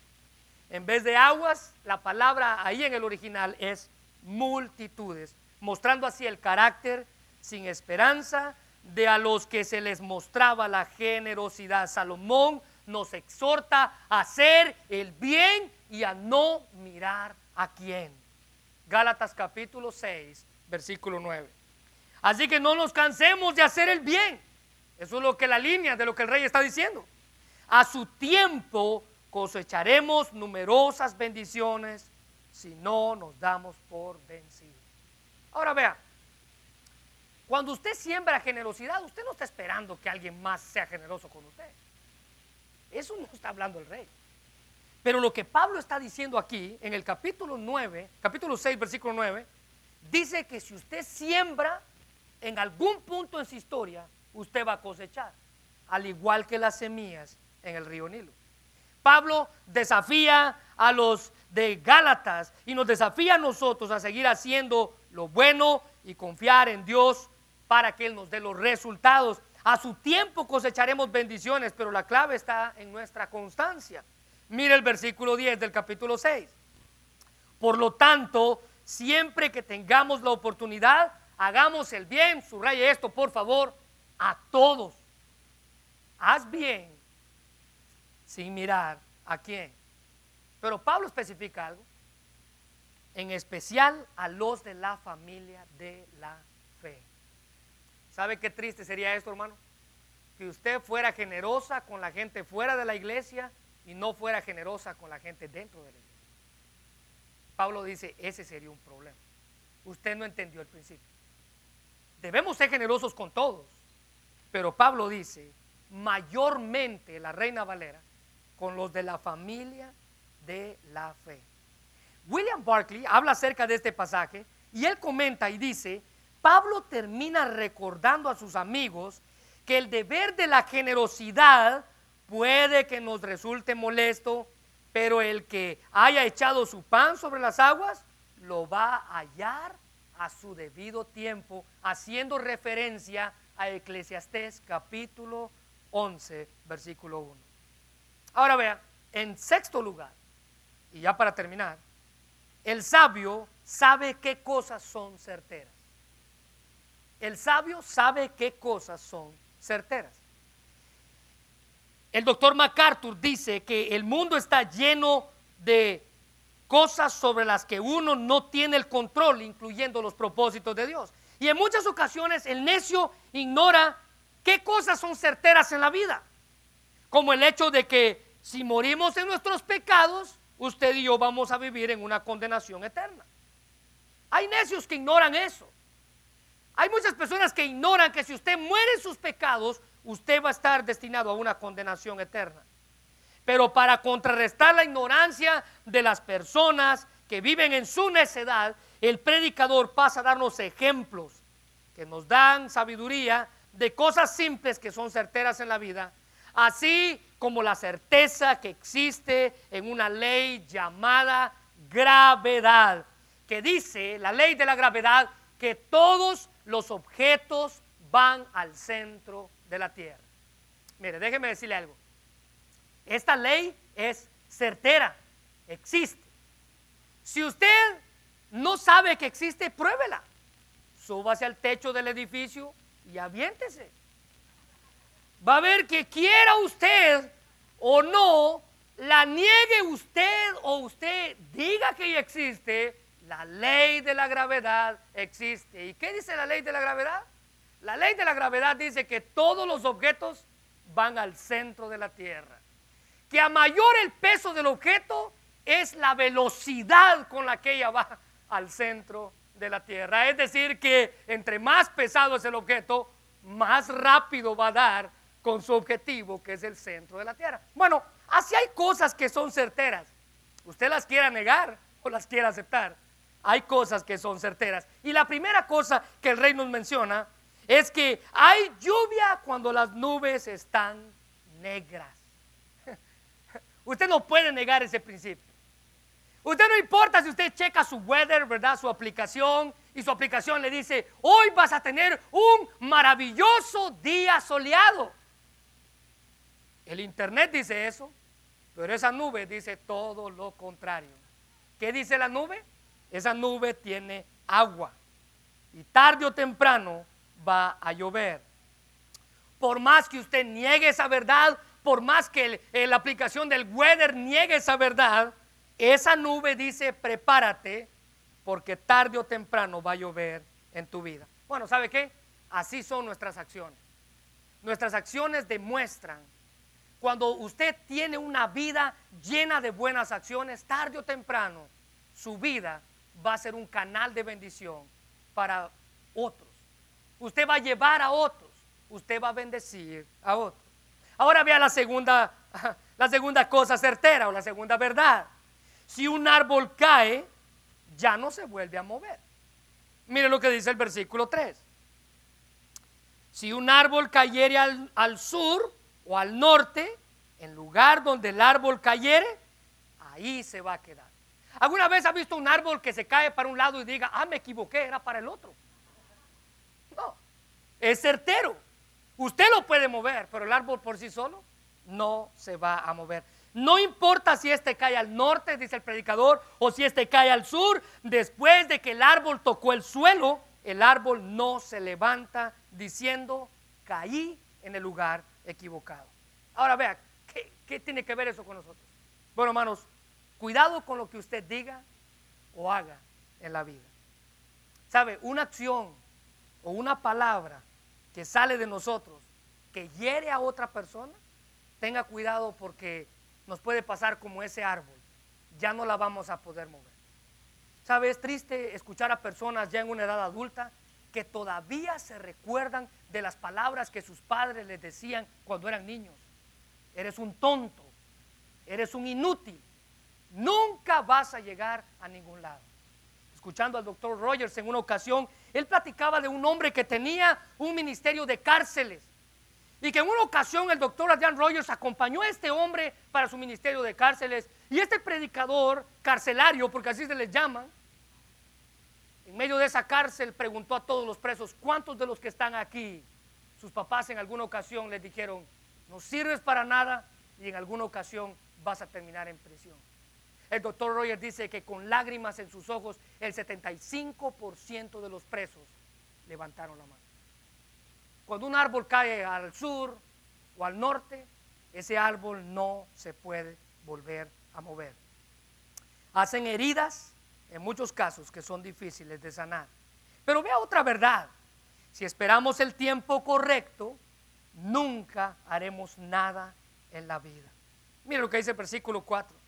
Speaker 1: En vez de aguas, la palabra ahí en el original es multitudes, mostrando así el carácter sin esperanza de a los que se les mostraba la generosidad. Salomón nos exhorta a hacer el bien y a no mirar a quién. Gálatas capítulo 6, versículo 9. Así que no nos cansemos de hacer el bien. Eso es lo que la línea de lo que el rey está diciendo. A su tiempo cosecharemos numerosas bendiciones si no nos damos por vencidos. Ahora vea, cuando usted siembra generosidad, usted no está esperando que alguien más sea generoso con usted. Eso no está hablando el rey. Pero lo que Pablo está diciendo aquí, en el capítulo 9, capítulo 6, versículo 9, dice que si usted siembra en algún punto en su historia usted va a cosechar, al igual que las semillas en el río Nilo. Pablo desafía a los de Gálatas y nos desafía a nosotros a seguir haciendo lo bueno y confiar en Dios para que Él nos dé los resultados. A su tiempo cosecharemos bendiciones, pero la clave está en nuestra constancia. Mire el versículo 10 del capítulo 6. Por lo tanto, siempre que tengamos la oportunidad, hagamos el bien, subraye esto por favor, a todos. Haz bien sin mirar a quién. Pero Pablo especifica algo, en especial a los de la familia de la fe. ¿Sabe qué triste sería esto, hermano? Que usted fuera generosa con la gente fuera de la iglesia y no fuera generosa con la gente dentro de la iglesia. Pablo dice, ese sería un problema. Usted no entendió el principio. Debemos ser generosos con todos. Pero Pablo dice, mayormente la reina Valera, con los de la familia de la fe. William Barclay habla acerca de este pasaje y él comenta y dice, Pablo termina recordando a sus amigos que el deber de la generosidad puede que nos resulte molesto, pero el que haya echado su pan sobre las aguas lo va a hallar a su debido tiempo, haciendo referencia a Eclesiastés capítulo 11, versículo 1. Ahora vean, en sexto lugar, y ya para terminar, el sabio sabe qué cosas son certeras. El sabio sabe qué cosas son certeras. El doctor MacArthur dice que el mundo está lleno de cosas sobre las que uno no tiene el control, incluyendo los propósitos de Dios. Y en muchas ocasiones el necio ignora qué cosas son certeras en la vida, como el hecho de que si morimos en nuestros pecados, usted y yo vamos a vivir en una condenación eterna. Hay necios que ignoran eso. Hay muchas personas que ignoran que si usted muere en sus pecados, usted va a estar destinado a una condenación eterna. Pero para contrarrestar la ignorancia de las personas que viven en su necedad, el predicador pasa a darnos ejemplos que nos dan sabiduría de cosas simples que son certeras en la vida, así como la certeza que existe en una ley llamada gravedad, que dice, la ley de la gravedad, que todos los objetos van al centro de la tierra. Mire, déjeme decirle algo. Esta ley es certera, existe. Si usted no sabe que existe, pruébela. Súbase al techo del edificio y aviéntese. Va a ver que quiera usted o no, la niegue usted o usted diga que ya existe, la ley de la gravedad existe. ¿Y qué dice la ley de la gravedad? La ley de la gravedad dice que todos los objetos van al centro de la Tierra. Que a mayor el peso del objeto es la velocidad con la que ella va al centro de la Tierra. Es decir, que entre más pesado es el objeto, más rápido va a dar con su objetivo, que es el centro de la Tierra. Bueno, así hay cosas que son certeras. Usted las quiera negar o las quiera aceptar. Hay cosas que son certeras. Y la primera cosa que el rey nos menciona es que hay lluvia cuando las nubes están negras. Usted no puede negar ese principio. Usted no importa si usted checa su weather, ¿verdad? Su aplicación y su aplicación le dice, hoy vas a tener un maravilloso día soleado. El internet dice eso, pero esa nube dice todo lo contrario. ¿Qué dice la nube? Esa nube tiene agua y tarde o temprano va a llover. Por más que usted niegue esa verdad, por más que la aplicación del weather niegue esa verdad, esa nube dice, prepárate, porque tarde o temprano va a llover en tu vida. Bueno, ¿sabe qué? Así son nuestras acciones. Nuestras acciones demuestran, cuando usted tiene una vida llena de buenas acciones, tarde o temprano, su vida va a ser un canal de bendición para otros. Usted va a llevar a otros, usted va a bendecir a otros. Ahora vea la segunda, la segunda cosa certera o la segunda verdad si un árbol cae, ya no se vuelve a mover. Mire lo que dice el versículo 3. Si un árbol cayere al, sur o al norte, en lugar donde el árbol cayere, ahí se va a quedar. ¿Alguna vez ha visto un árbol que se cae para un lado y diga, ah, me equivoqué, era para el otro? Es certero. Usted lo puede mover, pero el árbol por sí solo no se va a mover. No importa si este cae al norte, dice el predicador, o si este cae al sur, después de que el árbol tocó el suelo, el árbol no se levanta diciendo, caí en el lugar equivocado. Ahora vea, ¿qué, tiene que ver eso con nosotros? Bueno, hermanos, cuidado con lo que usted diga o haga en la vida. ¿Sabe? Una acción o una palabra que sale de nosotros que hiere a otra persona, tenga cuidado porque nos puede pasar como ese árbol. Ya no la vamos a poder mover. ¿Sabe? Es triste escuchar a personas ya en una edad adulta que todavía se recuerdan de las palabras que sus padres les decían cuando eran niños. Eres un tonto, eres un inútil, nunca vas a llegar a ningún lado. Escuchando al doctor Rogers en una ocasión, Él platicaba de un hombre que tenía un ministerio de cárceles. Y que en una ocasión el doctor Adrian Rogers acompañó a este hombre para su ministerio de cárceles. Y este predicador carcelario, porque así se les llama, en medio de esa cárcel preguntó a todos los presos, ¿cuántos de los que están aquí, sus papás en alguna ocasión les dijeron, no sirves para nada y en alguna ocasión vas a terminar en prisión? El doctor Rogers dice que con lágrimas en sus ojos, el 75% de los presos levantaron la mano. Cuando un árbol cae al sur o al norte, ese árbol no se puede volver a mover. Hacen heridas en muchos casos que son difíciles de sanar. Pero vea otra verdad. Si esperamos el tiempo correcto, nunca haremos nada en la vida. Mira lo que dice el versículo 4.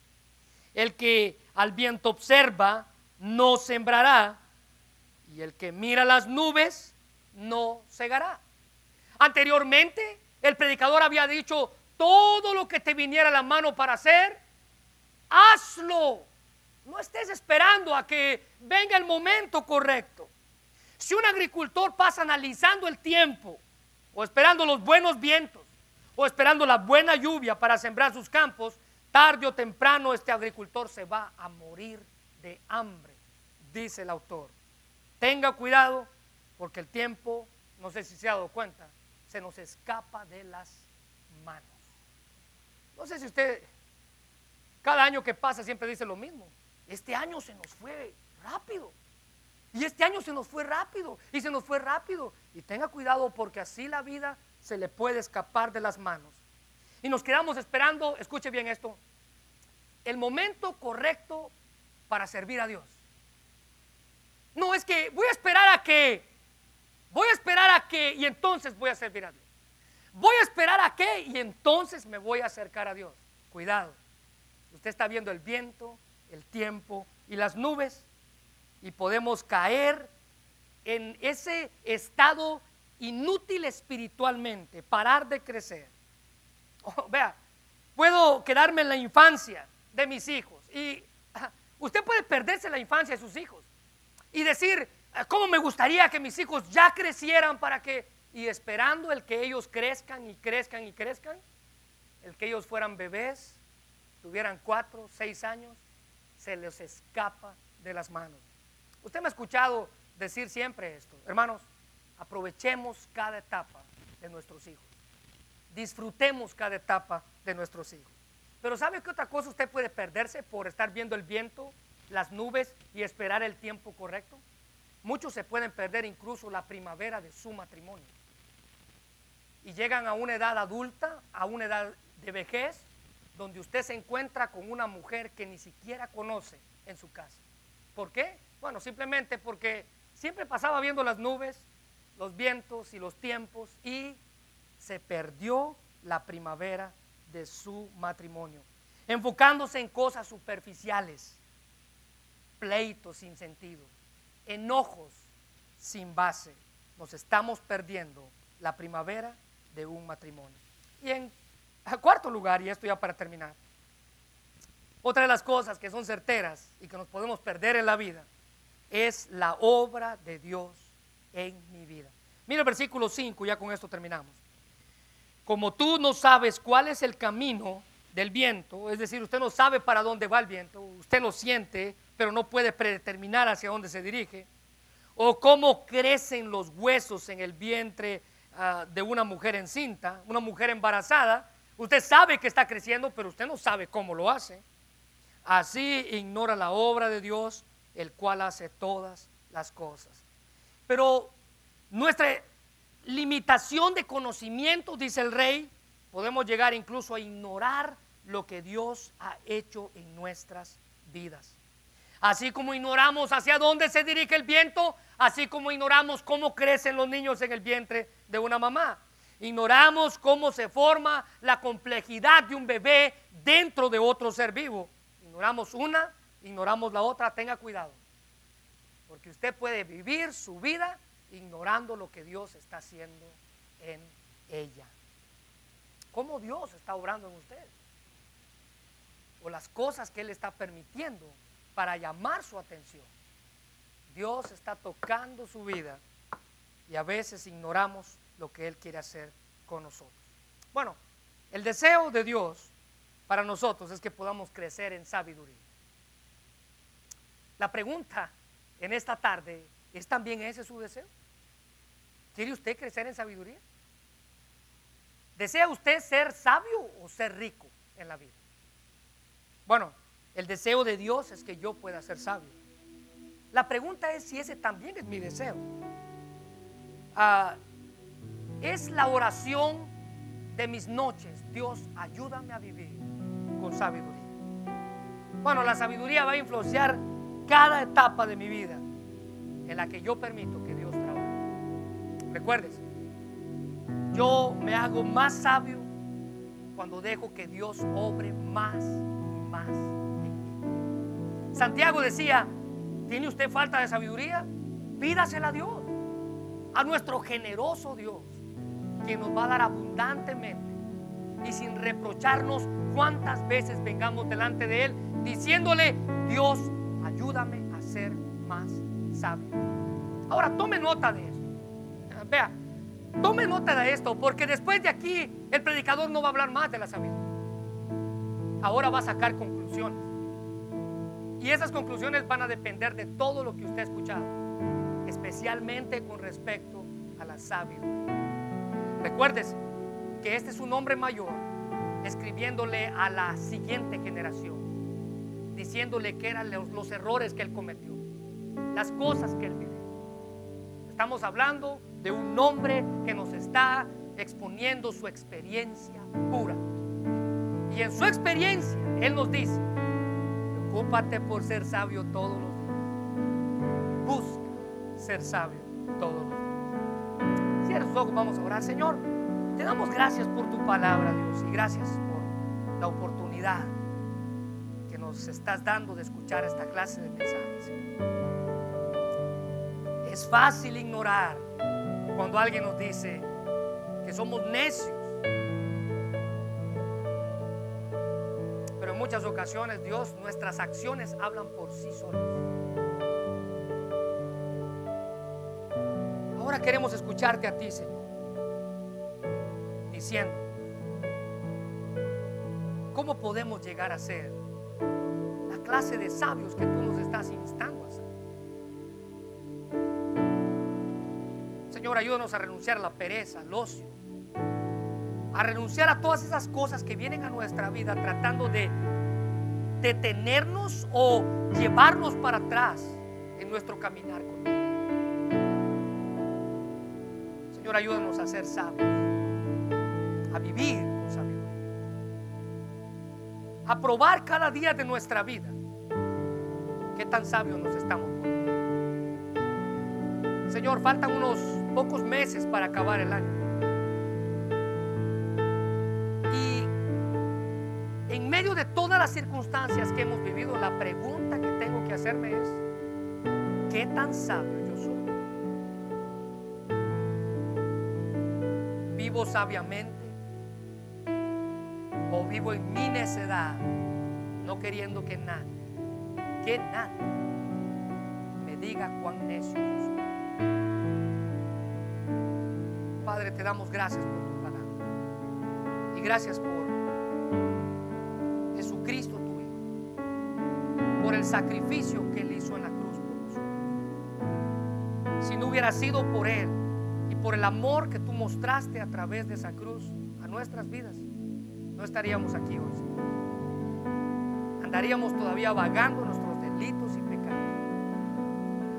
Speaker 1: El que al viento observa, no sembrará, y el que mira las nubes, no cegará. Anteriormente, el predicador había dicho, todo lo que te viniera a la mano para hacer, hazlo. No estés esperando a que venga el momento correcto. Si un agricultor pasa analizando el tiempo, o esperando los buenos vientos, o esperando la buena lluvia para sembrar sus campos, tarde o temprano este agricultor se va a morir de hambre, dice el autor. Tenga cuidado porque el tiempo, no sé si se ha dado cuenta, se nos escapa de las manos. No sé si usted, cada año que pasa siempre dice lo mismo. Este año se nos fue rápido. Y este año se nos fue rápido. Y se nos fue rápido. Y tenga cuidado porque así la vida se le puede escapar de las manos. Y nos quedamos esperando, escuche bien esto, el momento correcto para servir a Dios. No es que voy a esperar a que Voy a esperar a que y entonces voy a servir a Dios. Voy a esperar a qué y entonces me voy a acercar a Dios. Cuidado. Usted está viendo el viento, el tiempo y las nubes y podemos caer en ese estado inútil espiritualmente, parar de crecer. Oh, vea, puedo quedarme en la infancia de mis hijos y usted puede perderse la infancia de sus hijos y decir, Ah, ¿Cómo me gustaría que mis hijos ya crecieran para que, y esperando el que ellos crezcan y crezcan y crezcan, el que ellos fueran bebés, tuvieran cuatro, seis años, se les escapa de las manos. Usted me ha escuchado decir siempre esto, hermanos, aprovechemos cada etapa de nuestros hijos, disfrutemos cada etapa de nuestros hijos. Pero ¿sabe qué otra cosa usted puede perderse por estar viendo el viento, las nubes y esperar el tiempo correcto? Muchos se pueden perder incluso la primavera de su matrimonio. Y llegan a una edad adulta, a una edad de vejez, donde usted se encuentra con una mujer que ni siquiera conoce en su casa. ¿Por qué? Bueno, simplemente porque siempre pasaba viendo las nubes, los vientos y los tiempos y se perdió la primavera de su matrimonio, enfocándose en cosas superficiales, pleitos sin sentido enojos sin base. Nos estamos perdiendo la primavera de un matrimonio. Y en cuarto lugar, y esto ya para terminar, otra de las cosas que son certeras y que nos podemos perder en la vida es la obra de Dios en mi vida. Mira el versículo 5, ya con esto terminamos. Como tú no sabes cuál es el camino del viento, es decir, usted no sabe para dónde va el viento, usted lo siente, pero no puede predeterminar hacia dónde se dirige, o cómo crecen los huesos en el vientre ah, de una mujer encinta, una mujer embarazada. Usted sabe que está creciendo, pero usted no sabe cómo lo hace. Así ignora la obra de Dios, el cual hace todas las cosas. Pero nuestra limitación de conocimiento, dice el rey, podemos llegar incluso a ignorar lo que Dios ha hecho en nuestras vidas. Así como ignoramos hacia dónde se dirige el viento, así como ignoramos cómo crecen los niños en el vientre de una mamá. Ignoramos cómo se forma la complejidad de un bebé dentro de otro ser vivo. Ignoramos una, ignoramos la otra, tenga cuidado. Porque usted puede vivir su vida ignorando lo que Dios está haciendo en ella. ¿Cómo Dios está obrando en usted? O las cosas que Él está permitiendo para llamar su atención. Dios está tocando su vida y a veces ignoramos lo que Él quiere hacer con nosotros. Bueno, el deseo de Dios para nosotros es que podamos crecer en sabiduría. La pregunta en esta tarde es también ese su deseo. ¿Quiere usted crecer en sabiduría? ¿Desea usted ser sabio o ser rico en la vida? Bueno, el deseo de Dios es que yo pueda ser sabio. La pregunta es si ese también es mi deseo. Ah, es la oración de mis noches. Dios, ayúdame a vivir con sabiduría. Bueno, la sabiduría va a influenciar cada etapa de mi vida en la que yo permito. Recuerdes, yo me hago más sabio cuando dejo que Dios obre más y más en mí. Santiago decía, ¿tiene usted falta de sabiduría? Pídasela a Dios, a nuestro generoso Dios, que nos va a dar abundantemente y sin reprocharnos cuántas veces vengamos delante de Él diciéndole, Dios, ayúdame a ser más sabio. Ahora tome nota de. Vea, tome nota de esto, porque después de aquí el predicador no va a hablar más de la sabiduría. Ahora va a sacar conclusiones. Y esas conclusiones van a depender de todo lo que usted ha escuchado, especialmente con respecto a la sabiduría. Recuérdese que este es un hombre mayor escribiéndole a la siguiente generación diciéndole que eran los, errores que él cometió, las cosas que él vivió. Estamos hablando de un hombre que nos está exponiendo su experiencia pura. Y en su experiencia, Él nos dice, ocúpate por ser sabio todos los días. Busca ser sabio todos los días. Cierra sus ojos, vamos a orar. Señor, te damos gracias por tu palabra, Dios, y gracias por la oportunidad estás dando de escuchar esta clase de mensajes. Es fácil ignorar cuando alguien nos dice que somos necios. Pero en muchas ocasiones, Dios, nuestras acciones hablan por sí solas. Ahora queremos escucharte a ti, Señor, diciendo, ¿cómo podemos llegar a ser clase de sabios que tú nos estás instando a ser. Señor, ayúdanos a renunciar a la pereza, al ocio, a renunciar a todas esas cosas que vienen a nuestra vida tratando de detenernos o llevarnos para atrás en nuestro caminar con Dios. Señor, ayúdanos a ser sabios, a vivir con sabiduría, a probar cada día de nuestra vida ¿Qué tan sabios nos estamos Señor, faltan unos pocos meses para acabar el año. Y en medio de todas las circunstancias que hemos vivido, la pregunta que tengo que hacerme es, ¿qué tan sabio yo soy? ¿Vivo sabiamente? ¿O vivo en mi necedad, no queriendo que nadie que nadie me diga cuán necio soy. Padre, te damos gracias por tu palabra. Y gracias por Jesucristo tu Hijo. Por el sacrificio que Él hizo en la cruz por nosotros. Si no hubiera sido por Él y por el amor que tú mostraste a través de esa cruz a nuestras vidas, no estaríamos aquí hoy. Andaríamos todavía vagando nuestro y pecados.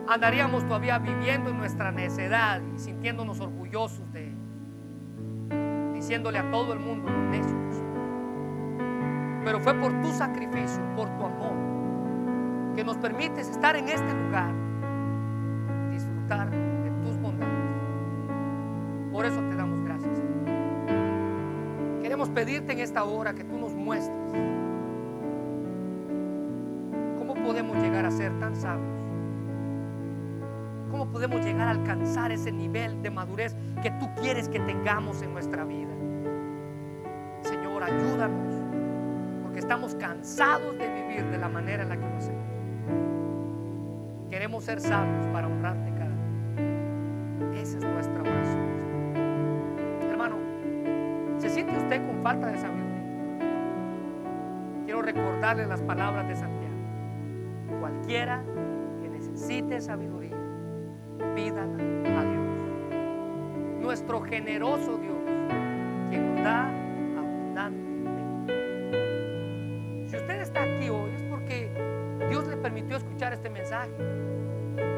Speaker 1: Andaríamos todavía viviendo en nuestra necedad y sintiéndonos orgullosos de él, diciéndole a todo el mundo necios. Pero fue por tu sacrificio, por tu amor, que nos permites estar en este lugar, disfrutar de tus bondades. Por eso te damos gracias. Queremos pedirte en esta hora que tú nos muestres podemos llegar a ser tan sabios? ¿Cómo podemos llegar a alcanzar ese nivel de madurez que tú quieres que tengamos en nuestra vida? Señor, ayúdanos, porque estamos cansados de vivir de la manera en la que lo hacemos. queremos ser sabios para honrarte cada día. Esa es nuestra oración. Hermano, ¿se siente usted con falta de sabiduría? Quiero recordarle las palabras de Santiago. Cualquiera que necesite sabiduría, pídala a Dios. Nuestro generoso Dios, quien nos da abundantemente. Si usted está aquí hoy es porque Dios le permitió escuchar este mensaje.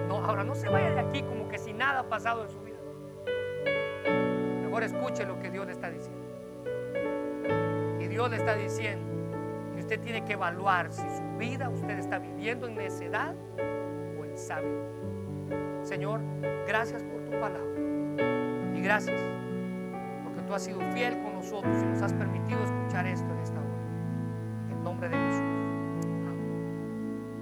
Speaker 1: No, ahora no se vaya de aquí como que si nada ha pasado en su vida. Mejor escuche lo que Dios le está diciendo. Y Dios le está diciendo que usted tiene que evaluar si su vida usted está viviendo en necedad o en sabiduría. Señor, gracias por tu palabra. Y gracias porque tú has sido fiel con nosotros y nos has permitido escuchar esto en esta.